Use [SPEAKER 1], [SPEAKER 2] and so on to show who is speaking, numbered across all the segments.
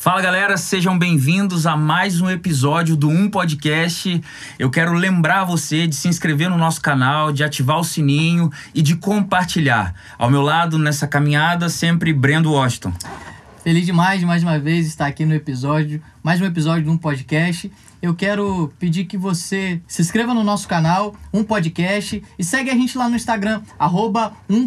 [SPEAKER 1] Fala galera, sejam bem-vindos a mais um episódio do Um Podcast. Eu quero lembrar você de se inscrever no nosso canal, de ativar o sininho e de compartilhar. Ao meu lado, nessa caminhada, sempre Brendo Washington.
[SPEAKER 2] Feliz demais, mais uma vez, estar aqui no episódio, mais um episódio de um podcast. Eu quero pedir que você se inscreva no nosso canal, um podcast, e segue a gente lá no Instagram, arroba um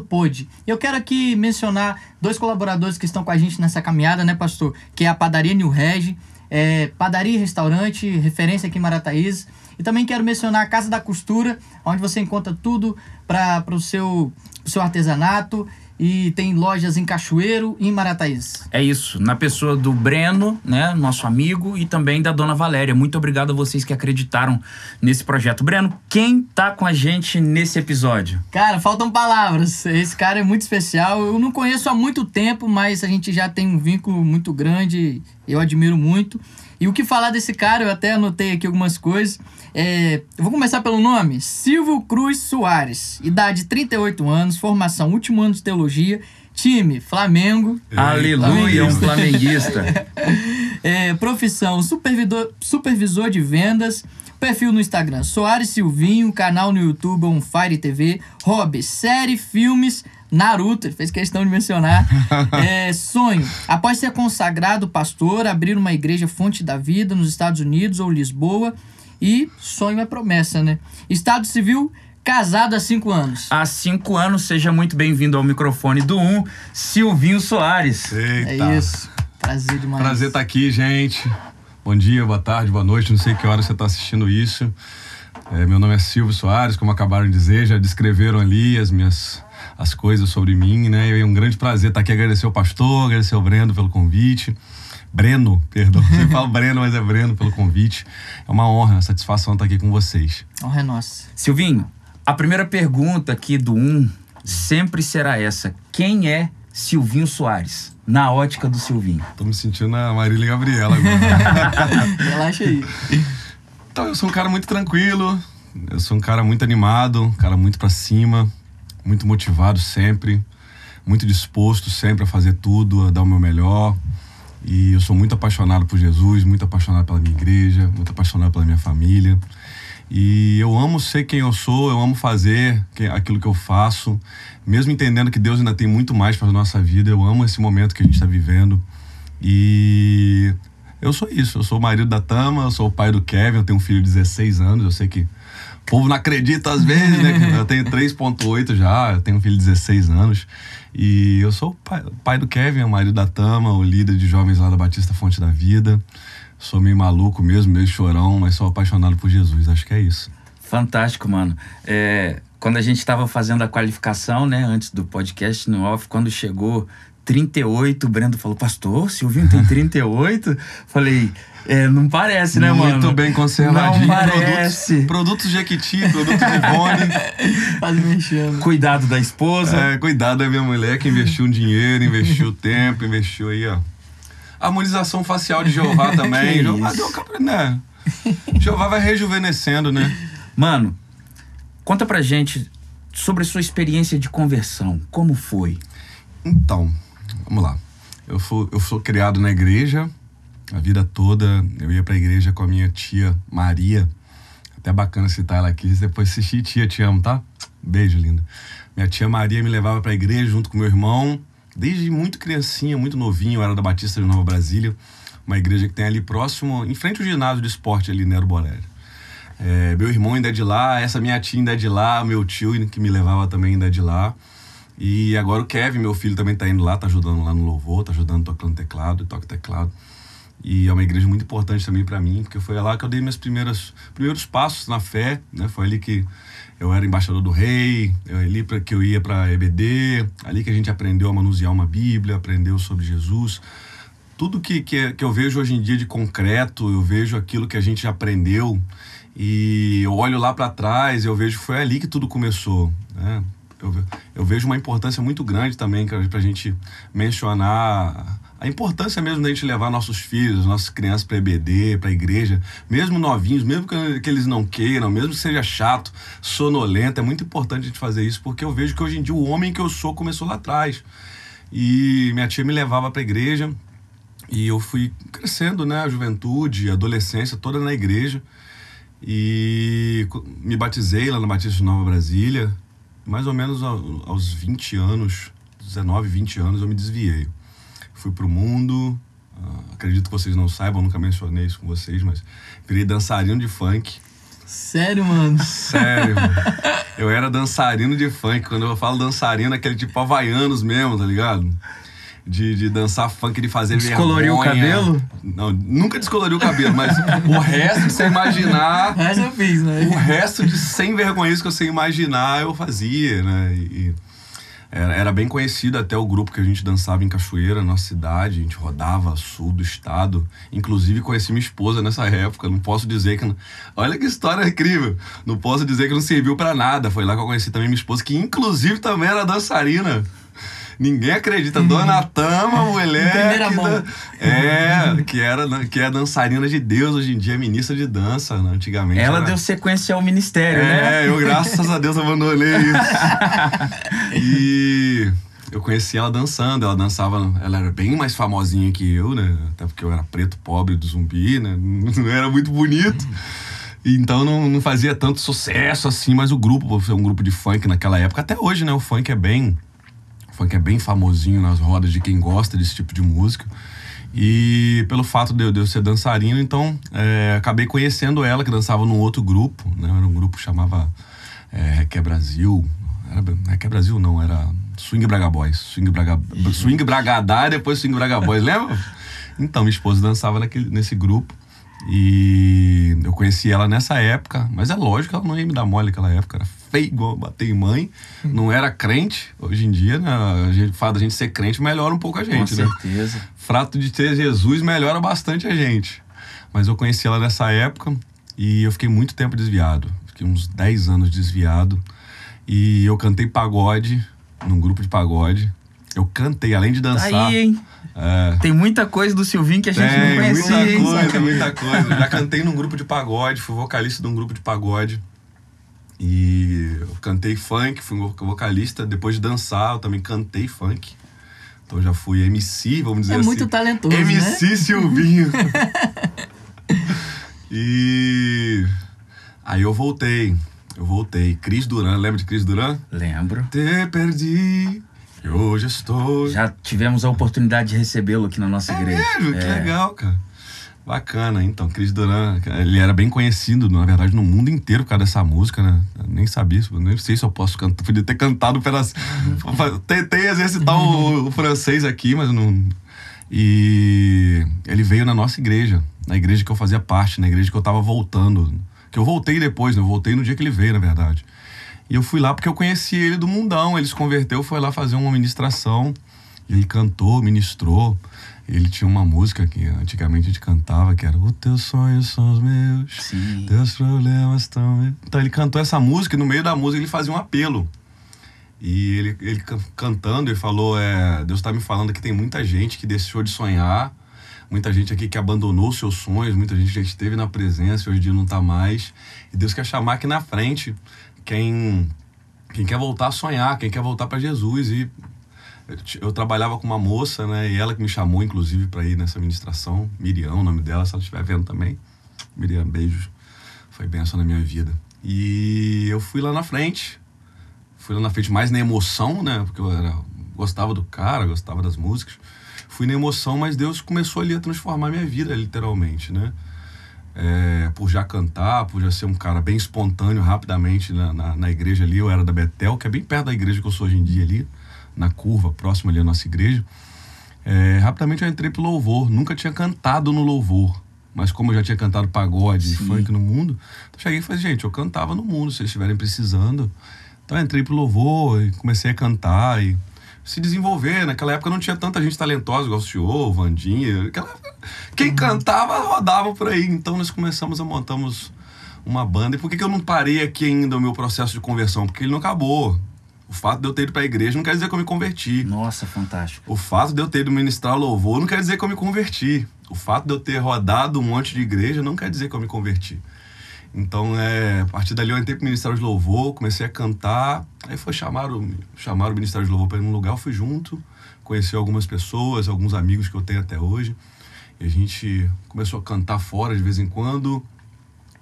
[SPEAKER 2] pod. Eu quero aqui mencionar dois colaboradores que estão com a gente nessa caminhada, né, pastor? Que é a Padaria New Reg, é, padaria e restaurante, referência aqui em Marataízes. E também quero mencionar a Casa da Costura, onde você encontra tudo para o seu, seu artesanato e tem lojas em Cachoeiro e em Marataízes.
[SPEAKER 1] É isso, na pessoa do Breno, né, nosso amigo, e também da dona Valéria. Muito obrigado a vocês que acreditaram nesse projeto. Breno, quem tá com a gente nesse episódio?
[SPEAKER 2] Cara, faltam palavras. Esse cara é muito especial. Eu não conheço há muito tempo, mas a gente já tem um vínculo muito grande. Eu admiro muito. E o que falar desse cara, eu até anotei aqui algumas coisas. É, eu vou começar pelo nome: Silvio Cruz Soares, idade 38 anos, formação último ano de teologia, time Flamengo.
[SPEAKER 1] Aleluia, um flamenguista.
[SPEAKER 2] é, profissão supervisor, supervisor de vendas. Perfil no Instagram, Soares Silvinho, canal no YouTube On Fire TV, hobby, série, filmes, Naruto, ele fez questão de mencionar. é, sonho. Após ser consagrado pastor, abrir uma igreja fonte da vida nos Estados Unidos ou Lisboa. E sonho é promessa, né? Estado civil, casado há cinco anos.
[SPEAKER 1] Há cinco anos, seja muito bem-vindo ao microfone do Um, Silvinho Soares.
[SPEAKER 3] Eita.
[SPEAKER 2] É isso. Prazer demais.
[SPEAKER 3] Prazer estar aqui, gente. Bom dia, boa tarde, boa noite. Não sei que hora você está assistindo isso. É, meu nome é Silvio Soares, como acabaram de dizer, já descreveram ali as minhas as coisas sobre mim, né? E é um grande prazer estar aqui, agradecer ao pastor, agradecer ao Breno pelo convite. Breno, perdão, você fala Breno, mas é Breno pelo convite. É uma honra, uma satisfação estar aqui com vocês.
[SPEAKER 2] Honra é nossa.
[SPEAKER 1] Silvinho, a primeira pergunta aqui do Um sempre será essa: quem é Silvinho Soares? Na ótica do Silvinho.
[SPEAKER 3] Tô me sentindo a Marília Gabriela agora.
[SPEAKER 2] Relaxa aí.
[SPEAKER 3] Então, eu sou um cara muito tranquilo, eu sou um cara muito animado, um cara muito para cima, muito motivado sempre, muito disposto sempre a fazer tudo, a dar o meu melhor. E eu sou muito apaixonado por Jesus, muito apaixonado pela minha igreja, muito apaixonado pela minha família. E eu amo ser quem eu sou, eu amo fazer aquilo que eu faço, mesmo entendendo que Deus ainda tem muito mais para nossa vida. Eu amo esse momento que a gente está vivendo. E eu sou isso, eu sou o marido da Tama, eu sou o pai do Kevin, eu tenho um filho de 16 anos, eu sei que o povo não acredita às vezes, né? Eu tenho 3.8 já, eu tenho um filho de 16 anos. E eu sou o pai, pai do Kevin, o marido da Tama, o líder de jovens lá da Batista Fonte da Vida. Sou meio maluco mesmo, meio chorão, mas sou apaixonado por Jesus. Acho que é isso.
[SPEAKER 1] Fantástico, mano. É, quando a gente estava fazendo a qualificação, né, antes do podcast no off, quando chegou 38, o Brendo falou, pastor, Silvinho tem 38? Falei, é, não parece, né,
[SPEAKER 3] Muito
[SPEAKER 1] mano?
[SPEAKER 3] Muito bem conservadinho.
[SPEAKER 1] Não parece.
[SPEAKER 3] Produtos, produtos Jequiti, produtos Ivone.
[SPEAKER 2] Quase mexendo.
[SPEAKER 1] Cuidado da esposa.
[SPEAKER 3] É, cuidado da minha mulher que investiu um dinheiro, investiu tempo, investiu aí, ó. Harmonização facial de Jeová também. Jeová deu né? Jeová vai rejuvenescendo, né?
[SPEAKER 1] Mano, conta pra gente sobre a sua experiência de conversão. Como foi?
[SPEAKER 3] Então, vamos lá. Eu, fui, eu sou criado na igreja, a vida toda. Eu ia pra igreja com a minha tia Maria. Até bacana citar ela aqui. Depois assistir, tia, te amo, tá? Beijo, linda. Minha tia Maria me levava pra igreja junto com meu irmão. Desde muito criancinha, muito novinho, eu era da Batista de Nova Brasília. Uma igreja que tem ali próximo, em frente ao ginásio de esporte ali, Nero Borelli. É, meu irmão ainda é de lá, essa minha tia ainda é de lá, meu tio que me levava também ainda é de lá. E agora o Kevin, meu filho, também tá indo lá, tá ajudando lá no louvor, tá ajudando tocando teclado, toca teclado. E é uma igreja muito importante também para mim, porque foi lá que eu dei meus primeiros, primeiros passos na fé, né? Foi ali que eu era embaixador do rei, eu, ali para que eu ia para EBD, ali que a gente aprendeu a manusear uma Bíblia, aprendeu sobre Jesus. Tudo que, que, que eu vejo hoje em dia de concreto, eu vejo aquilo que a gente aprendeu e eu olho lá para trás, eu vejo que foi ali que tudo começou, né? Eu, eu vejo uma importância muito grande também para a gente mencionar a importância mesmo da gente levar nossos filhos, nossas crianças para EBD, para a igreja, mesmo novinhos, mesmo que, eles não queiram, mesmo que seja chato, sonolento, é muito importante a gente fazer isso, porque eu vejo que hoje em dia o homem que eu sou começou lá atrás. E minha tia me levava para a igreja, E eu fui crescendo, né? A juventude, a adolescência, toda na igreja. E me batizei lá no Batista de Nova Brasília. Mais ou menos aos 20 anos, 19, 20 anos, eu me desviei. Fui pro mundo. Uh, acredito que vocês não saibam, nunca mencionei isso com vocês, mas virei dançarino de funk.
[SPEAKER 2] Sério, mano?
[SPEAKER 3] Sério. mano. Eu era dançarino de funk. Quando eu falo dançarino, é aquele tipo havaianos mesmo, tá ligado? de, de dançar funk, de fazer
[SPEAKER 1] Descoloriu
[SPEAKER 3] vergonha.
[SPEAKER 1] o cabelo?
[SPEAKER 3] Não, nunca descoloriu o cabelo, mas o resto de você imaginar...
[SPEAKER 2] Mas eu fiz, né?
[SPEAKER 3] O resto de sem vergonha que você imaginar, eu fazia, né? E, era, era, bem conhecido até o grupo que a gente dançava em Cachoeira, nossa cidade. A gente rodava sul do estado. Inclusive, conheci minha esposa nessa época. Não posso dizer que. Não... Olha que história incrível. Não posso dizer que não serviu para nada. Foi lá que eu conheci também minha esposa, que inclusive também era dançarina. Ninguém acredita. Uhum. Dona Tama, mulher.
[SPEAKER 2] Primeira
[SPEAKER 3] que
[SPEAKER 2] mão.
[SPEAKER 3] É, que, era, que é dançarina de Deus, hoje em dia é ministra de dança, né? antigamente.
[SPEAKER 1] Ela
[SPEAKER 3] era...
[SPEAKER 1] deu sequência ao ministério,
[SPEAKER 3] é,
[SPEAKER 1] né?
[SPEAKER 3] É, eu, graças a Deus, abandonei isso. e eu conheci ela dançando, ela dançava, ela era bem mais famosinha que eu, né? Até porque eu era preto, pobre do zumbi, né? Não era muito bonito. Então não, não fazia tanto sucesso assim, mas o grupo, foi um grupo de funk naquela época, até hoje, né? O funk é bem o funk é bem famosinho nas rodas de quem gosta desse tipo de música. E pelo fato de eu, de eu ser dançarino, então é, acabei conhecendo ela, que dançava num outro grupo, né? Era um grupo que chamava é, Brasil. Era, Requer Brasil não, era Swing Braga Boys. Swing Braga, Swing Bragadá e depois Swing Braga Boys, lembra? Então, minha esposa dançava naquele, nesse grupo. E eu conheci ela nessa época, mas é lógico que ela não ia me dar mole naquela época, era feio igual bater em mãe, não era crente. Hoje em dia, né, a gente fala da gente ser crente melhora um pouco a gente,
[SPEAKER 1] Com
[SPEAKER 3] né?
[SPEAKER 1] certeza.
[SPEAKER 3] Frato de ter Jesus melhora bastante a gente. Mas eu conheci ela nessa época e eu fiquei muito tempo desviado, fiquei uns 10 anos desviado. E eu cantei pagode num grupo de pagode. Eu cantei, além de dançar.
[SPEAKER 1] Aí, hein?
[SPEAKER 3] É,
[SPEAKER 1] Tem muita coisa do Silvinho que a gente
[SPEAKER 3] tem,
[SPEAKER 1] não conhecia,
[SPEAKER 3] muita
[SPEAKER 1] hein?
[SPEAKER 3] coisa, muita coisa. Já cantei num grupo de pagode, fui vocalista de um grupo de pagode. E eu cantei funk, fui vocalista. Depois de dançar, eu também cantei funk. Então já fui MC, vamos dizer
[SPEAKER 2] É
[SPEAKER 3] assim.
[SPEAKER 2] muito talentoso,
[SPEAKER 3] MC
[SPEAKER 2] né?
[SPEAKER 3] Silvinho. e aí eu voltei. Eu voltei. Cris Duran, lembra de Cris Duran?
[SPEAKER 1] Lembro.
[SPEAKER 3] Te perdi e hoje estou.
[SPEAKER 1] Já tivemos a oportunidade de recebê-lo aqui na nossa igreja.
[SPEAKER 3] Mesmo? Que
[SPEAKER 1] É.
[SPEAKER 3] legal, cara. Bacana, então, Cris Duran, ele era bem conhecido, na verdade, no mundo inteiro por causa dessa música, né? Eu nem sabia, nem sei se eu posso cantar, podia ter cantado pedaço. Tentei exercitar o, o francês aqui, mas não. E ele veio na nossa igreja, na igreja que eu fazia parte, na igreja que eu tava voltando. Que eu voltei depois, né? Eu voltei no dia que ele veio, na verdade. E eu fui lá porque eu conheci ele do mundão. Ele se converteu, foi lá fazer uma ministração. Ele cantou, ministrou. Ele tinha uma música que antigamente a gente cantava, que era Os teus sonhos são os meus,
[SPEAKER 1] Sim.
[SPEAKER 3] teus problemas estão... meus." Então ele cantou essa música e no meio da música ele fazia um apelo. E ele, ele can- cantando, ele falou, é, Deus está me falando que tem muita gente que deixou de sonhar, muita gente aqui que abandonou seus sonhos, muita gente já esteve na presença e hoje em dia não está mais. E Deus quer chamar aqui na frente quem, quem quer voltar a sonhar, quem quer voltar para Jesus. E eu, trabalhava com uma moça, né? E ela que me chamou, inclusive, para ir nessa ministração. Miriam, o nome dela, se ela estiver vendo também. Miriam, beijos. Foi benção na minha vida. E eu fui lá na frente. Fui lá na frente mais na emoção, né? Porque eu era, gostava do cara, gostava das músicas. Fui na emoção, mas Deus começou ali a transformar minha vida, literalmente, né? É, por já cantar, por já ser um cara bem espontâneo rapidamente na, na, na igreja ali. Eu era da Betel, que é bem perto da igreja que eu sou hoje em dia ali, na curva, próxima ali à nossa igreja. É, rapidamente eu entrei pro louvor. Nunca tinha cantado no louvor. Mas como eu já tinha cantado pagode e
[SPEAKER 1] Sim.
[SPEAKER 3] funk no mundo, eu cheguei e falei, gente, eu cantava no mundo, se vocês estiverem precisando. Então eu entrei pro louvor e comecei a cantar e se desenvolver. Naquela época não tinha tanta gente talentosa, igual o senhor, o Vandinha. Naquela época, quem cantava, rodava por aí. Então nós começamos a montamos uma banda. E por que, que eu não parei aqui ainda o meu processo de conversão? Porque ele não acabou. O fato de eu ter ido pra igreja não quer dizer que eu me converti.
[SPEAKER 1] Nossa, fantástico.
[SPEAKER 3] O fato de eu ter ido ministrar louvor não quer dizer que eu me converti. O fato de eu ter rodado um monte de igreja não quer dizer que eu me converti. Então, é, a partir dali eu entrei pro Ministério de Louvor, comecei a cantar. Aí foi chamar o, chamar o Ministério de Louvor para ir num lugar, eu fui junto, conheci algumas pessoas, alguns amigos que eu tenho até hoje. E a gente começou a cantar fora de vez em quando,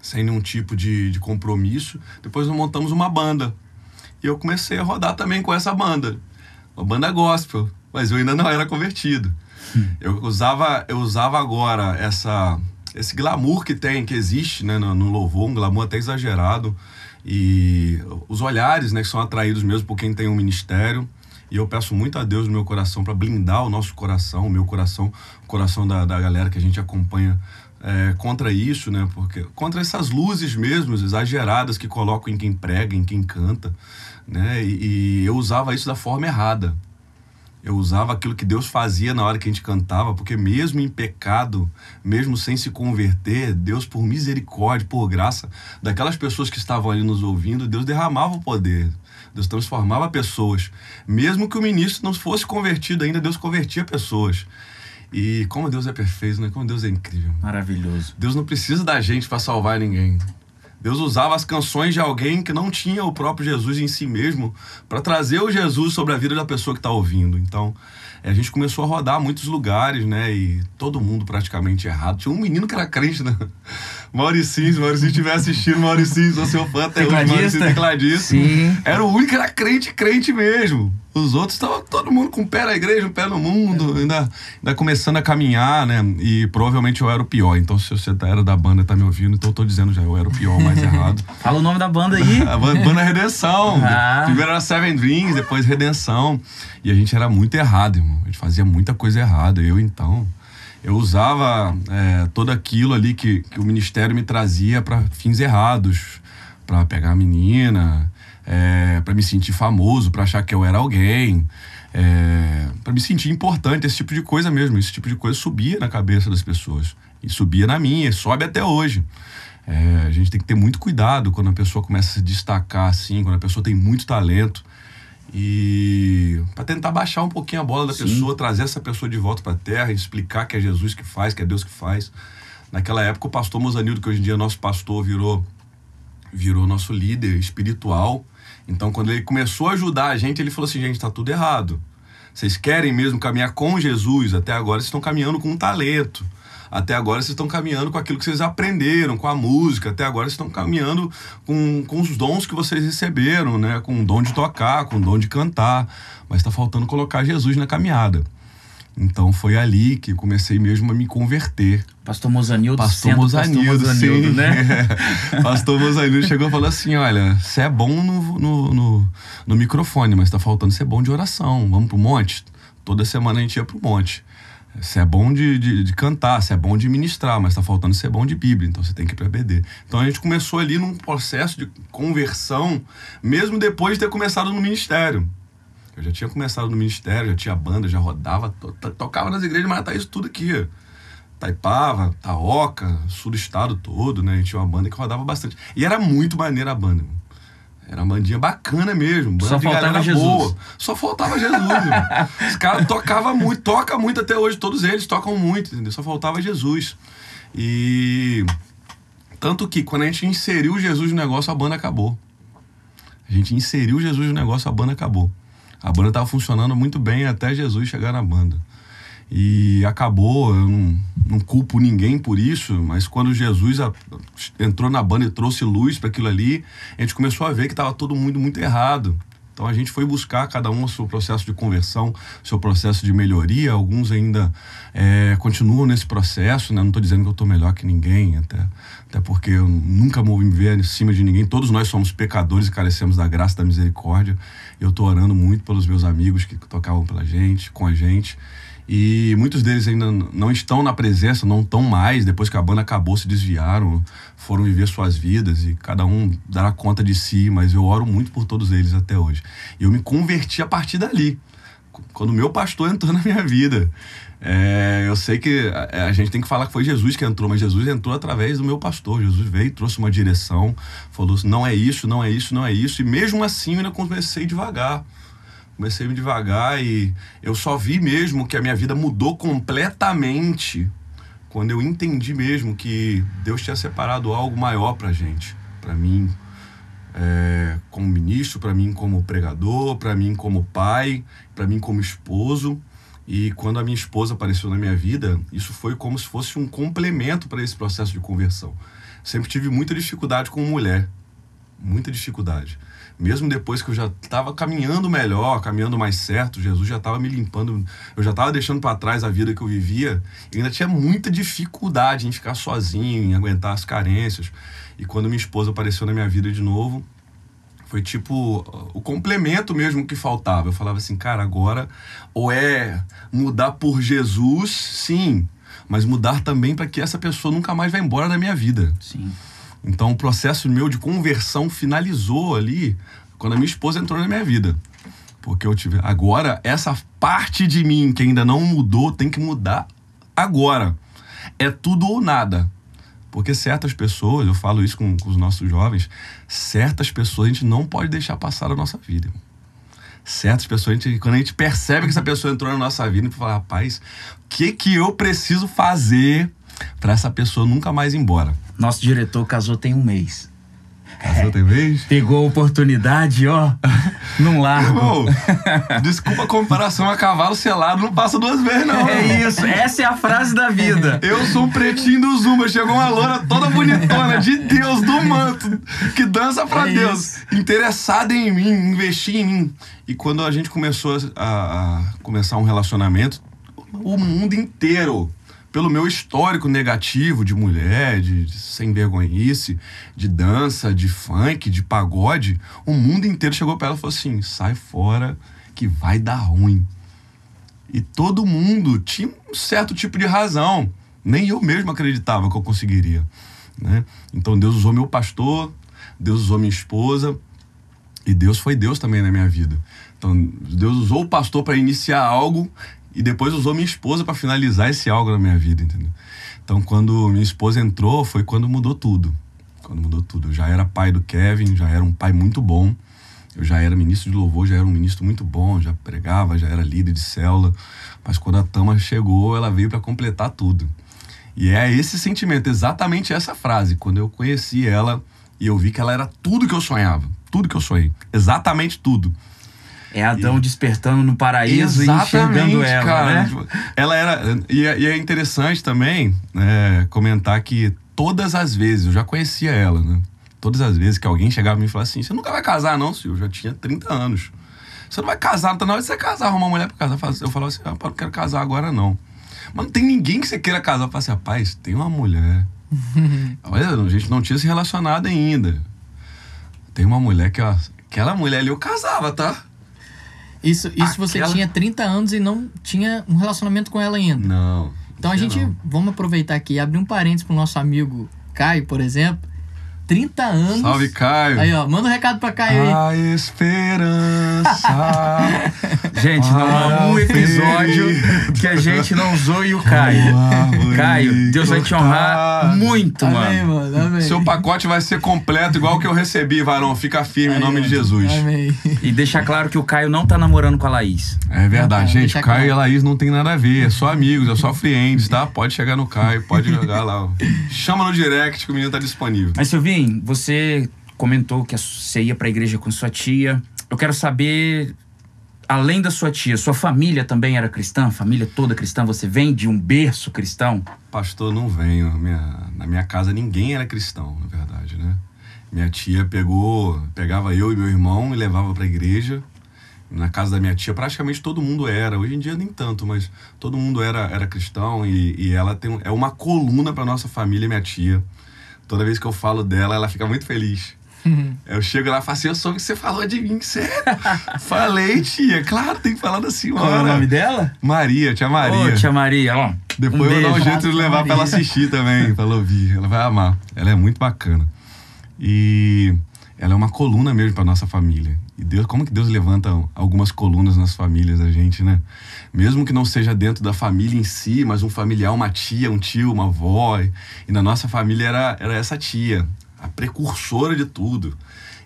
[SPEAKER 3] sem nenhum tipo de, de compromisso. Depois nós montamos uma banda. E eu comecei a rodar também com essa banda. Uma banda gospel, mas eu ainda não era convertido. Hum. Eu usava, eu usava agora essa, esse glamour que tem, que existe né, no, no louvor, um glamour até exagerado. E os olhares né, que são atraídos mesmo por quem tem um ministério. E eu peço muito a Deus no meu coração para blindar o nosso coração, o meu coração, o coração da, da galera que a gente acompanha é, contra isso, né? Porque contra essas luzes mesmo exageradas que colocam em quem prega, em quem canta, né? E, e, eu usava isso da forma errada. Eu usava aquilo que Deus fazia na hora que a gente cantava, porque mesmo em pecado, mesmo sem se converter, Deus por misericórdia, por graça daquelas pessoas que estavam ali nos ouvindo, Deus derramava o poder. Deus transformava pessoas. Mesmo que o ministro não fosse convertido ainda, Deus convertia pessoas. E como Deus é perfeito, né? Como Deus é incrível.
[SPEAKER 1] Maravilhoso.
[SPEAKER 3] Deus não precisa da gente para salvar ninguém. Deus usava as canções de alguém que não tinha o próprio Jesus em si mesmo para trazer o Jesus sobre a vida da pessoa que está ouvindo. Então, a gente começou a rodar muitos lugares, né? E todo mundo praticamente errado. Tinha um menino que era crente, né? Mauricinho, se Mauricinho estiver assistindo, Mauricinho, sou seu fã até hoje, Mauricinho tecladista.
[SPEAKER 1] Sim.
[SPEAKER 3] Era o único que era crente, crente mesmo. Os outros estavam todo mundo com o pé na igreja, o pé no mundo, ainda, ainda começando a caminhar, né? E provavelmente eu era o pior. Então, se você tá, era da banda e tá me ouvindo, então eu tô dizendo já, eu era o pior, mais errado.
[SPEAKER 1] Fala o nome da banda aí.
[SPEAKER 3] a banda Redenção. Ah. Primeiro era Seven Dreams, depois Redenção. E a gente era muito errado, irmão. A gente fazia muita coisa errada. Eu, então eu usava é, todo aquilo ali que, que o ministério me trazia para fins errados, para pegar a menina, é, para me sentir famoso, para achar que eu era alguém, é, para me sentir importante, esse tipo de coisa mesmo. Esse tipo de coisa subia na cabeça das pessoas e subia na minha, e sobe até hoje. É, a gente tem que ter muito cuidado quando a pessoa começa a se destacar assim, quando a pessoa tem muito talento. E para tentar baixar um pouquinho a bola da Sim. pessoa, trazer essa pessoa de volta para a terra, explicar que é Jesus que faz, que é Deus que faz. Naquela época, o pastor Mozanildo, que hoje em dia é nosso pastor, virou, virou nosso líder espiritual. Então, quando ele começou a ajudar a gente, ele falou assim: gente, está tudo errado. Vocês querem mesmo caminhar com Jesus? Até agora vocês estão caminhando com um talento. Até agora vocês estão caminhando com aquilo que vocês aprenderam, com a música. Até agora vocês estão caminhando com, com os dons que vocês receberam, né? Com o dom de tocar, com o dom de cantar. Mas está faltando colocar Jesus na caminhada. Então foi ali que comecei mesmo a me converter.
[SPEAKER 1] Pastor Mozanildo,
[SPEAKER 3] Pastor Mozanildo, sim. né? É. Pastor Mozanildo chegou e falou assim: olha, você é bom no, no, no, no microfone, mas está faltando ser bom de oração. Vamos pro monte? Toda semana a gente ia pro monte. Você é bom de, de, de cantar, você é bom de ministrar, mas está faltando ser bom de Bíblia, então você tem que ir para BD. Então a gente começou ali num processo de conversão, mesmo depois de ter começado no ministério. Eu já tinha começado no ministério, já tinha banda, já rodava, to, tocava nas igrejas, mas tá isso tudo aqui. Taipava, Taoca, sul do estado todo, né? A gente tinha uma banda que rodava bastante. E era muito maneira a banda. Era uma bandinha bacana mesmo. Banda
[SPEAKER 1] Só
[SPEAKER 3] de
[SPEAKER 1] faltava Jesus. Boa.
[SPEAKER 3] Só faltava Jesus. Os caras tocavam muito, toca muito até hoje, todos eles tocam muito, entendeu? Só faltava Jesus. E tanto que quando a gente inseriu Jesus no negócio, a banda acabou. A gente inseriu Jesus no negócio, a banda acabou. A banda estava funcionando muito bem até Jesus chegar na banda. E acabou, eu não, não culpo ninguém por isso, mas quando Jesus a, entrou na banda e trouxe luz para aquilo ali, a gente começou a ver que estava todo mundo muito errado. Então a gente foi buscar cada um o seu processo de conversão, seu processo de melhoria. Alguns ainda é, continuam nesse processo, né? Não estou dizendo que eu estou melhor que ninguém, até, até porque eu nunca vou me ver em cima de ninguém. Todos nós somos pecadores e carecemos da graça da misericórdia. Eu estou orando muito pelos meus amigos que tocavam pela gente, com a gente. E muitos deles ainda não estão na presença, não estão mais. Depois que a banda acabou, se desviaram, foram viver suas vidas e cada um dará conta de si. Mas eu oro muito por todos eles até hoje. E eu me converti a partir dali, quando o meu pastor entrou na minha vida. É, eu sei que a, a, gente tem que falar que foi Jesus que entrou, mas Jesus entrou através do meu pastor. Jesus veio, trouxe uma direção, falou: não é isso, não é isso, não é isso. E mesmo assim eu ainda comecei devagar comecei me devagar e eu só vi mesmo que a minha vida mudou completamente quando eu entendi mesmo que Deus tinha separado algo maior para gente, para mim é, como ministro, para mim como pregador, para mim como pai, para mim como esposo E quando a minha esposa apareceu na minha vida, isso foi como se fosse um complemento para esse processo de conversão. Sempre tive muita dificuldade com mulher, muita dificuldade. Mesmo depois que eu já estava caminhando melhor, caminhando mais certo, Jesus já estava me limpando, eu já estava deixando para trás a vida que eu vivia, e ainda tinha muita dificuldade em ficar sozinho, em aguentar as carências. E quando minha esposa apareceu na minha vida de novo, foi tipo o complemento mesmo que faltava. Eu falava assim, cara, agora ou é mudar por Jesus, sim, mas mudar também para que essa pessoa nunca mais vá embora da minha vida.
[SPEAKER 1] Sim.
[SPEAKER 3] Então o processo meu de conversão finalizou ali quando a minha esposa entrou na minha vida. Porque eu tive. Agora, essa parte de mim que ainda não mudou tem que mudar agora. É tudo ou nada. Porque certas pessoas, eu falo isso com, com os nossos jovens, certas pessoas a gente não pode deixar passar a nossa vida. Certas pessoas, a gente, quando a gente percebe que essa pessoa entrou na nossa vida, a gente fala, rapaz, o que, que eu preciso fazer para essa pessoa nunca mais ir embora?
[SPEAKER 1] Nosso diretor casou tem um mês.
[SPEAKER 3] Casou tem vez?
[SPEAKER 1] Pegou a oportunidade, ó, num largo.
[SPEAKER 3] Irmão, desculpa a comparação a cavalo selado, não passa duas vezes, não.
[SPEAKER 1] É isso, essa é a frase da vida.
[SPEAKER 3] Eu sou um pretinho do Zumba, chegou uma loura toda bonitona, de Deus, do manto, que dança pra
[SPEAKER 1] É
[SPEAKER 3] Deus,
[SPEAKER 1] isso.
[SPEAKER 3] interessada em mim, investir em mim. E quando a gente começou a, a começar um relacionamento, o mundo inteiro, pelo meu histórico negativo de mulher, de, de sem vergonhice, de dança, de funk, de pagode, o mundo inteiro chegou pra ela e falou assim: sai fora que vai dar ruim. E todo mundo tinha um certo tipo de razão. Nem eu mesmo acreditava que eu conseguiria. Né? Então Deus usou meu pastor, Deus usou minha esposa, e Deus foi Deus também na minha vida. Então Deus usou o pastor para iniciar algo e depois usou minha esposa para finalizar esse algo na minha vida, entendeu? Então quando minha esposa entrou, foi quando mudou tudo. Quando mudou tudo. Eu já era pai do Kevin, já era um pai muito bom. Eu já era ministro de louvor, já era um ministro muito bom, já pregava, já era líder de célula. Mas quando a Tama chegou, ela veio para completar tudo. E é esse sentimento, exatamente essa frase. Quando eu conheci ela e eu vi que ela era tudo que eu sonhava. Tudo que eu sonhei. Exatamente tudo.
[SPEAKER 1] É Adão despertando no paraíso e enxergando ela,
[SPEAKER 3] cara.
[SPEAKER 1] né?
[SPEAKER 3] Tipo, Ela era. E, é- e é interessante também né, comentar que todas as vezes, eu já conhecia ela, né? Todas as vezes que alguém chegava e me falava assim: você nunca vai casar, não, Silvio? Eu já tinha 30 anos. Você não vai casar, não tá na hora de você casar, arrumar uma mulher pra casar. Eu falava assim: ah, pá, não quero casar agora, não. Mas não tem ninguém que você queira casar. Eu falava assim: rapaz, tem uma mulher. Olha, a gente não tinha se relacionado ainda. Tem uma mulher que, ó, aquela mulher ali eu casava, tá?
[SPEAKER 2] Isso, isso você
[SPEAKER 3] Aquela-
[SPEAKER 2] tinha 30 anos e não tinha um relacionamento com ela ainda.
[SPEAKER 3] Não.
[SPEAKER 2] Então a gente,
[SPEAKER 3] não.
[SPEAKER 2] vamos aproveitar aqui e abrir um parênteses pro nosso amigo Caio, por exemplo. 30 anos.
[SPEAKER 3] Salve, Caio.
[SPEAKER 2] Aí, ó, manda um recado pra Caio aí.
[SPEAKER 3] A esperança.
[SPEAKER 1] Gente, não há um episódio que a gente não zoe o Caio. Caio, Deus vai te honrar muito,
[SPEAKER 2] Amém,
[SPEAKER 1] mano.
[SPEAKER 2] mano. Amém.
[SPEAKER 3] Seu pacote vai ser completo, igual o que eu recebi, varão. Fica firme em nome de Jesus.
[SPEAKER 2] Amém.
[SPEAKER 1] E deixar claro que o Caio não tá namorando com a Laís.
[SPEAKER 3] É verdade,
[SPEAKER 2] Tá,
[SPEAKER 3] gente. Caio
[SPEAKER 2] claro.
[SPEAKER 3] e a Laís não tem nada a ver. É só amigos, é só friends, tá? Pode chegar no Caio, pode jogar lá. ó. Chama no direct que o menino tá disponível.
[SPEAKER 1] Mas, Silvinho, você comentou que você ia pra igreja com sua tia. Eu quero saber, além da sua tia, sua família também era cristã? Família toda cristã? Você vem de um berço cristão?
[SPEAKER 3] Pastor, não venho. Minha, na minha casa ninguém era cristão, na verdade, né? Minha tia pegou, pegava eu e meu irmão e levava pra igreja. Na casa da minha tia, praticamente todo mundo era. Hoje em dia nem tanto, mas todo mundo era, era cristão e, e ela tem, é uma coluna pra nossa família, minha tia. Toda vez que eu falo dela, ela fica muito feliz. Eu chego lá e falo assim, eu soube que você falou de mim, sério? Falei, tia. Claro, tem que falar da senhora.
[SPEAKER 1] Qual é o nome dela?
[SPEAKER 3] Maria, tia Maria.
[SPEAKER 1] Ô, tia Maria, ó.
[SPEAKER 3] Depois
[SPEAKER 1] um
[SPEAKER 3] eu vou dar um jeito de levar pra ela assistir também, pra ela ouvir. Ela vai amar. Ela é muito bacana. E ela é uma coluna mesmo pra nossa família. E Deus, como que Deus levanta algumas colunas nas famílias da gente, né? Mesmo que não seja dentro da família em si, mas um familiar, uma tia, um tio, uma avó. E na nossa família era, era essa tia, a precursora de tudo.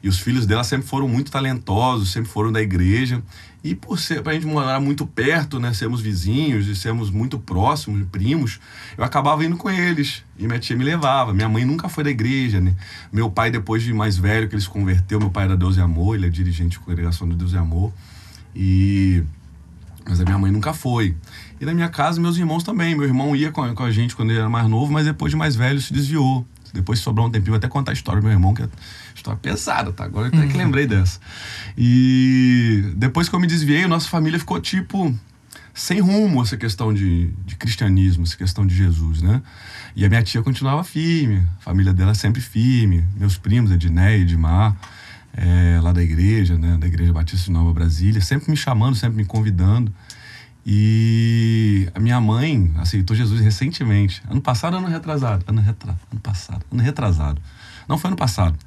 [SPEAKER 3] E os filhos dela sempre foram muito talentosos, sempre foram da igreja. E por ser, pra gente morar muito perto, né, sermos vizinhos e sermos muito próximos, primos, eu acabava indo com eles. E minha tia me levava. Minha mãe nunca foi da igreja, né? Meu pai, depois de mais velho, que ele se converteu, meu pai era Deus e Amor, ele é dirigente de congregação de Deus e Amor. E Mas a minha mãe nunca foi. E na minha casa, meus irmãos também. Meu irmão ia com a, com a gente quando ele era mais novo, mas depois de mais velho se desviou. Depois sobrou um tempinho, vou até contar a história do meu irmão, que é história pesada, tá? Agora até que lembrei dessa. E depois que eu me desviei, nossa família ficou tipo sem rumo essa questão de, de cristianismo, essa questão de Jesus, né? E a minha tia continuava firme, a família dela sempre firme, meus primos, Edneia, Edmar, é, lá da igreja, né? Da Igreja Batista de Nova Brasília, sempre me chamando, sempre me convidando. E a minha mãe aceitou Jesus recentemente. Ano passado, ano retrasado. Ano, retra, ano passado, ano retrasado. Não foi ano passado.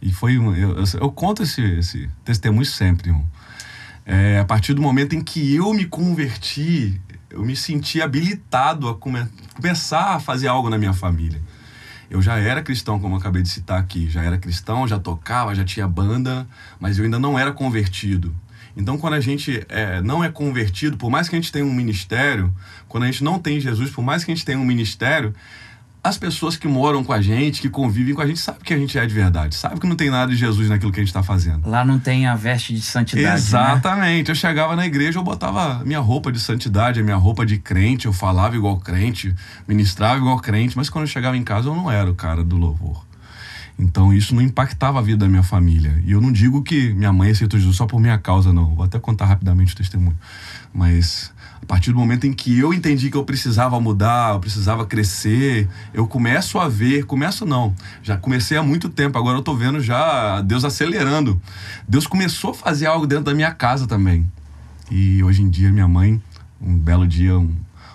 [SPEAKER 3] E foi eu, eu, eu, conto esse, esse testemunho sempre, irmão. É, a partir do momento em que eu me converti, eu me senti habilitado a come, começar a fazer algo na minha família. Eu já era cristão, como eu acabei de citar aqui. Já era cristão, já tocava, já tinha banda, mas eu ainda não era convertido. Então, quando a gente é, não é convertido, por mais que a gente tenha um ministério, quando a gente não tem Jesus, por mais que a gente tenha um ministério, as pessoas que moram com a gente, que convivem com a gente, sabem que a gente é de verdade, sabem que não tem nada de Jesus naquilo que a gente está fazendo.
[SPEAKER 1] Lá não tem a veste de santidade. Né?
[SPEAKER 3] Exatamente. Né? Eu chegava na igreja, eu botava minha roupa de santidade, a minha roupa de crente, eu falava igual crente, ministrava igual crente, mas quando eu chegava em casa eu não era o cara do louvor. Então isso não impactava a vida da minha família. E eu não digo que minha mãe aceitou Jesus só por minha causa, não. Vou até contar rapidamente o testemunho. Mas a partir do momento em que eu entendi que eu precisava mudar, eu precisava crescer, eu começo a ver, começo não, já comecei há muito tempo, agora eu tô vendo já Deus acelerando. Deus começou a fazer algo dentro da minha casa também. E hoje em dia minha mãe, um belo dia, um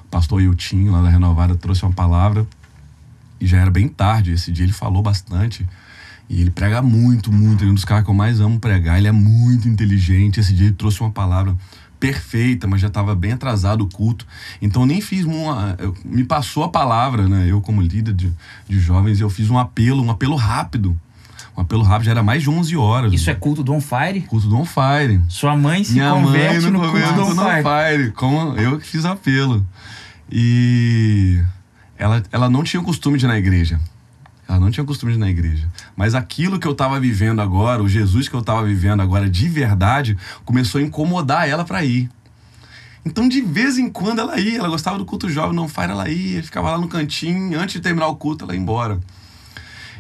[SPEAKER 3] pastor Yutinho lá da Renovada trouxe uma palavra e já era bem tarde. Esse dia ele falou bastante. E ele prega muito, muito. Ele é um dos caras que eu mais amo pregar. Ele é muito inteligente. Esse dia ele trouxe uma palavra perfeita, mas já estava bem atrasado o culto. Então nem fiz uma. Me passou a palavra, né? Eu, como líder de, de jovens, eu fiz um apelo, um apelo rápido. Um apelo rápido já era mais de 11 horas.
[SPEAKER 1] Isso é culto do On Fire?
[SPEAKER 3] Culto do On Fire.
[SPEAKER 1] Sua mãe se Minha converte mãe no, no culto do On Fire.
[SPEAKER 3] Fire. Como eu que fiz apelo. E ela, ela não tinha o costume de ir na igreja. Ela não tinha o costume de ir na igreja. Mas aquilo que eu estava vivendo agora, o Jesus que eu estava vivendo agora de verdade, começou a incomodar ela para ir. Então, de vez em quando ela ia, ela gostava do culto jovem, não faz ela ia, ficava lá no cantinho, antes de terminar o culto, ela ia embora.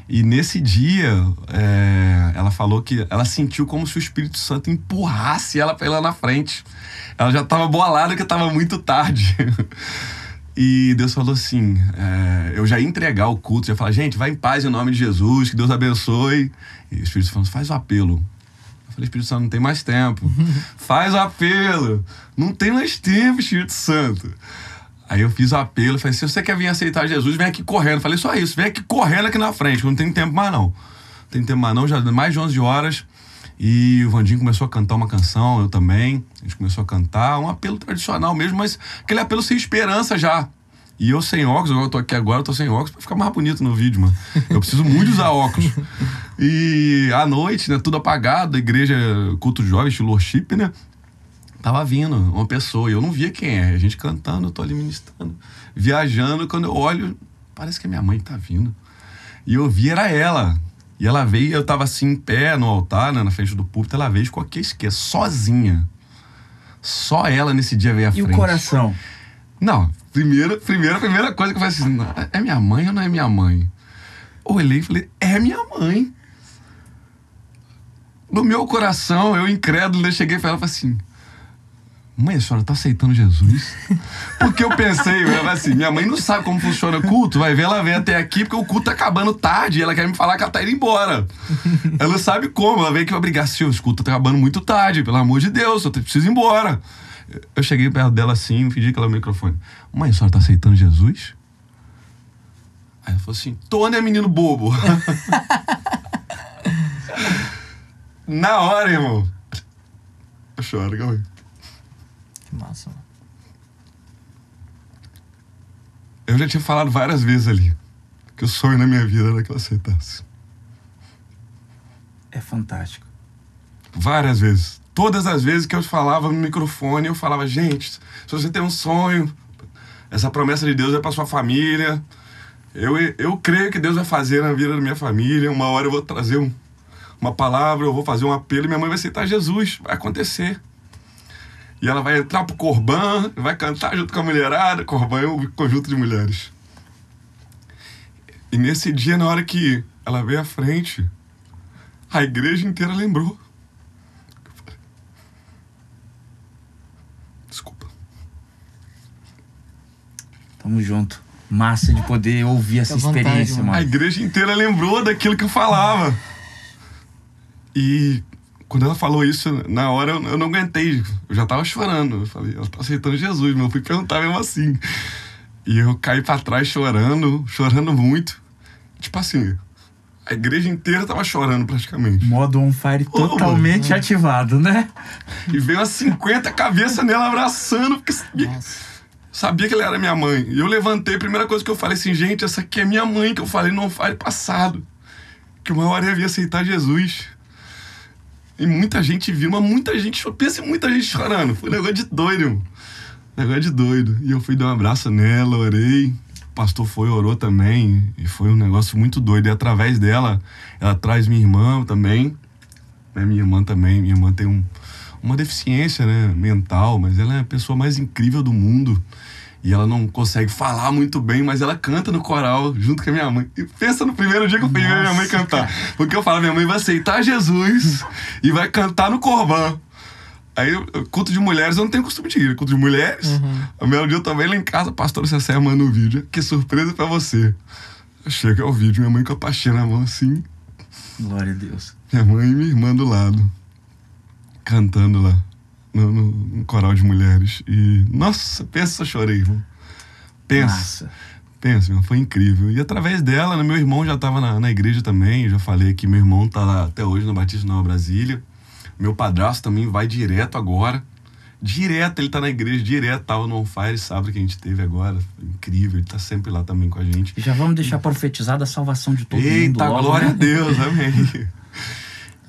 [SPEAKER 3] E nesse dia, é, ela falou que ela sentiu como se o Espírito Santo empurrasse ela para ir lá na frente. Ela já estava bolada que estava muito tarde. E Deus falou assim: é, eu já ia entregar o culto, já falar, gente, vai em paz em nome de Jesus, que Deus abençoe. E o Espírito falou: faz o apelo. Eu falei, Espírito Santo, não tem mais tempo. faz o apelo. Não tem mais tempo, Espírito Santo. Aí eu fiz o apelo, falei, se você quer vir aceitar Jesus, vem aqui correndo. falei, só isso, vem aqui correndo aqui na frente, não tem tempo mais não. Não tem tempo mais não, já mais de 11 horas. E o Vandinho começou a cantar uma canção, eu também. A gente começou a cantar, um apelo tradicional mesmo, mas aquele apelo sem esperança já. E eu sem óculos, eu tô aqui agora, eu tô sem óculos pra ficar mais bonito no vídeo, mano. Eu preciso muito usar óculos. E à noite, né, tudo apagado, a igreja culto jovem, estilo worship, né? Tava vindo uma pessoa e eu não via quem é. A gente cantando, eu tô ali ministrando, viajando. Quando eu olho, parece que a minha mãe tá vindo. E eu vi, era ela. E ela veio, eu tava assim em pé no altar, né, na frente do púlpito, ela veio e ficou aqui esquerda, sozinha. Só ela nesse dia veio à
[SPEAKER 1] e
[SPEAKER 3] frente.
[SPEAKER 1] E o coração?
[SPEAKER 3] Não, primeira, primeira, primeira coisa que eu falei assim, é minha mãe ou não é minha mãe? Olhei e falei, é minha mãe. No meu coração, eu incrédulo, eu cheguei pra ela e falei assim, Mãe, a senhora tá aceitando Jesus? Porque eu pensei, eu assim, minha mãe não sabe como funciona o culto, vai ver, ela vem até aqui porque o culto tá acabando tarde e ela quer me falar que ela tá indo embora. Ela sabe como, ela veio que vai brigar, senhor, o culto tá acabando muito tarde, pelo amor de Deus, eu preciso ir embora. Eu cheguei perto dela assim, pedi que ela no microfone. Mãe, a senhora tá aceitando Jesus? Aí ela falou assim, tô, né, menino bobo? Na hora, irmão. Eu choro, calma aí.
[SPEAKER 2] Massa.
[SPEAKER 3] Eu já tinha falado várias vezes ali que o sonho na minha vida era que eu aceitasse.
[SPEAKER 1] É fantástico.
[SPEAKER 3] Várias vezes. Todas as vezes que eu falava no microfone, eu falava, gente, se você tem um sonho, essa promessa de Deus é para sua família. Eu, eu creio que Deus vai fazer na vida da minha família. Uma hora eu vou trazer um, uma palavra, eu vou fazer um apelo e minha mãe vai aceitar Jesus. Vai acontecer. E ela vai entrar pro Corban, vai cantar junto com a mulherada. Corban é um conjunto de mulheres. E nesse dia, na hora que ela veio à frente, a igreja inteira lembrou. Desculpa.
[SPEAKER 1] Tamo junto. Massa de poder ouvir essa
[SPEAKER 2] vontade,
[SPEAKER 1] experiência,
[SPEAKER 2] mano.
[SPEAKER 3] A igreja inteira lembrou daquilo que eu falava. E quando ela falou isso, na hora eu, eu não aguentei. Eu já tava chorando. Eu falei, ela tá aceitando Jesus, mas eu fui perguntar mesmo assim. E eu caí pra trás chorando, chorando muito. Tipo assim, a igreja inteira tava chorando praticamente.
[SPEAKER 1] Modo on fire totalmente ativado, né?
[SPEAKER 3] E veio umas 50 cabeças nela abraçando, porque sabia,
[SPEAKER 2] Nossa.
[SPEAKER 3] sabia que ela era minha mãe. E eu levantei, a primeira coisa que eu falei assim, gente, essa aqui é minha mãe, que eu falei no fire passado. Que uma hora eu ia aceitar Jesus. E muita gente viu, mas muita gente. Pensa em muita gente chorando. Foi um negócio de doido, irmão. Negócio de doido. E eu fui dar um abraço nela, orei. O pastor foi, orou também. E foi um negócio muito doido. E através dela, ela traz minha irmã também. Né? Minha irmã também. Minha irmã tem um, uma deficiência né? mental, mas ela é a pessoa mais incrível do mundo. E ela não consegue falar muito bem, mas ela canta no coral junto com a minha mãe. E pensa no primeiro dia que eu fui ver minha mãe
[SPEAKER 2] Nossa,
[SPEAKER 3] cantar.
[SPEAKER 2] cara.
[SPEAKER 3] Porque eu falo, minha mãe vai aceitar Jesus e vai cantar no Corban. Aí, eu- culto de mulheres, eu não tenho costume de ir. Culto de mulheres, o meu dia eu também lá em casa, a pastora Cecé manda um vídeo. Que surpresa pra você. Chega ao vídeo, minha mãe com a pastinha na mão assim,
[SPEAKER 1] Glória a Deus.
[SPEAKER 3] minha mãe e minha irmã do lado, cantando lá, no, no- no coral de mulheres. E, nossa, pensa, chorei, irmão. Pensa.
[SPEAKER 1] Massa.
[SPEAKER 3] Pensa, meu, foi incrível. E através dela, né, meu irmão já estava na, na igreja também. Já falei que meu irmão tá lá até hoje na Batista Nova Brasília. Meu padrasto também vai direto agora. Direto, ele tá na igreja, direto, tava no On Fire sábado que a gente teve agora. Incrível, ele tá sempre lá também com a gente.
[SPEAKER 1] E já vamos deixar profetizada a salvação de todo mundo
[SPEAKER 3] Eita, glória
[SPEAKER 1] né?
[SPEAKER 3] a Deus, amém.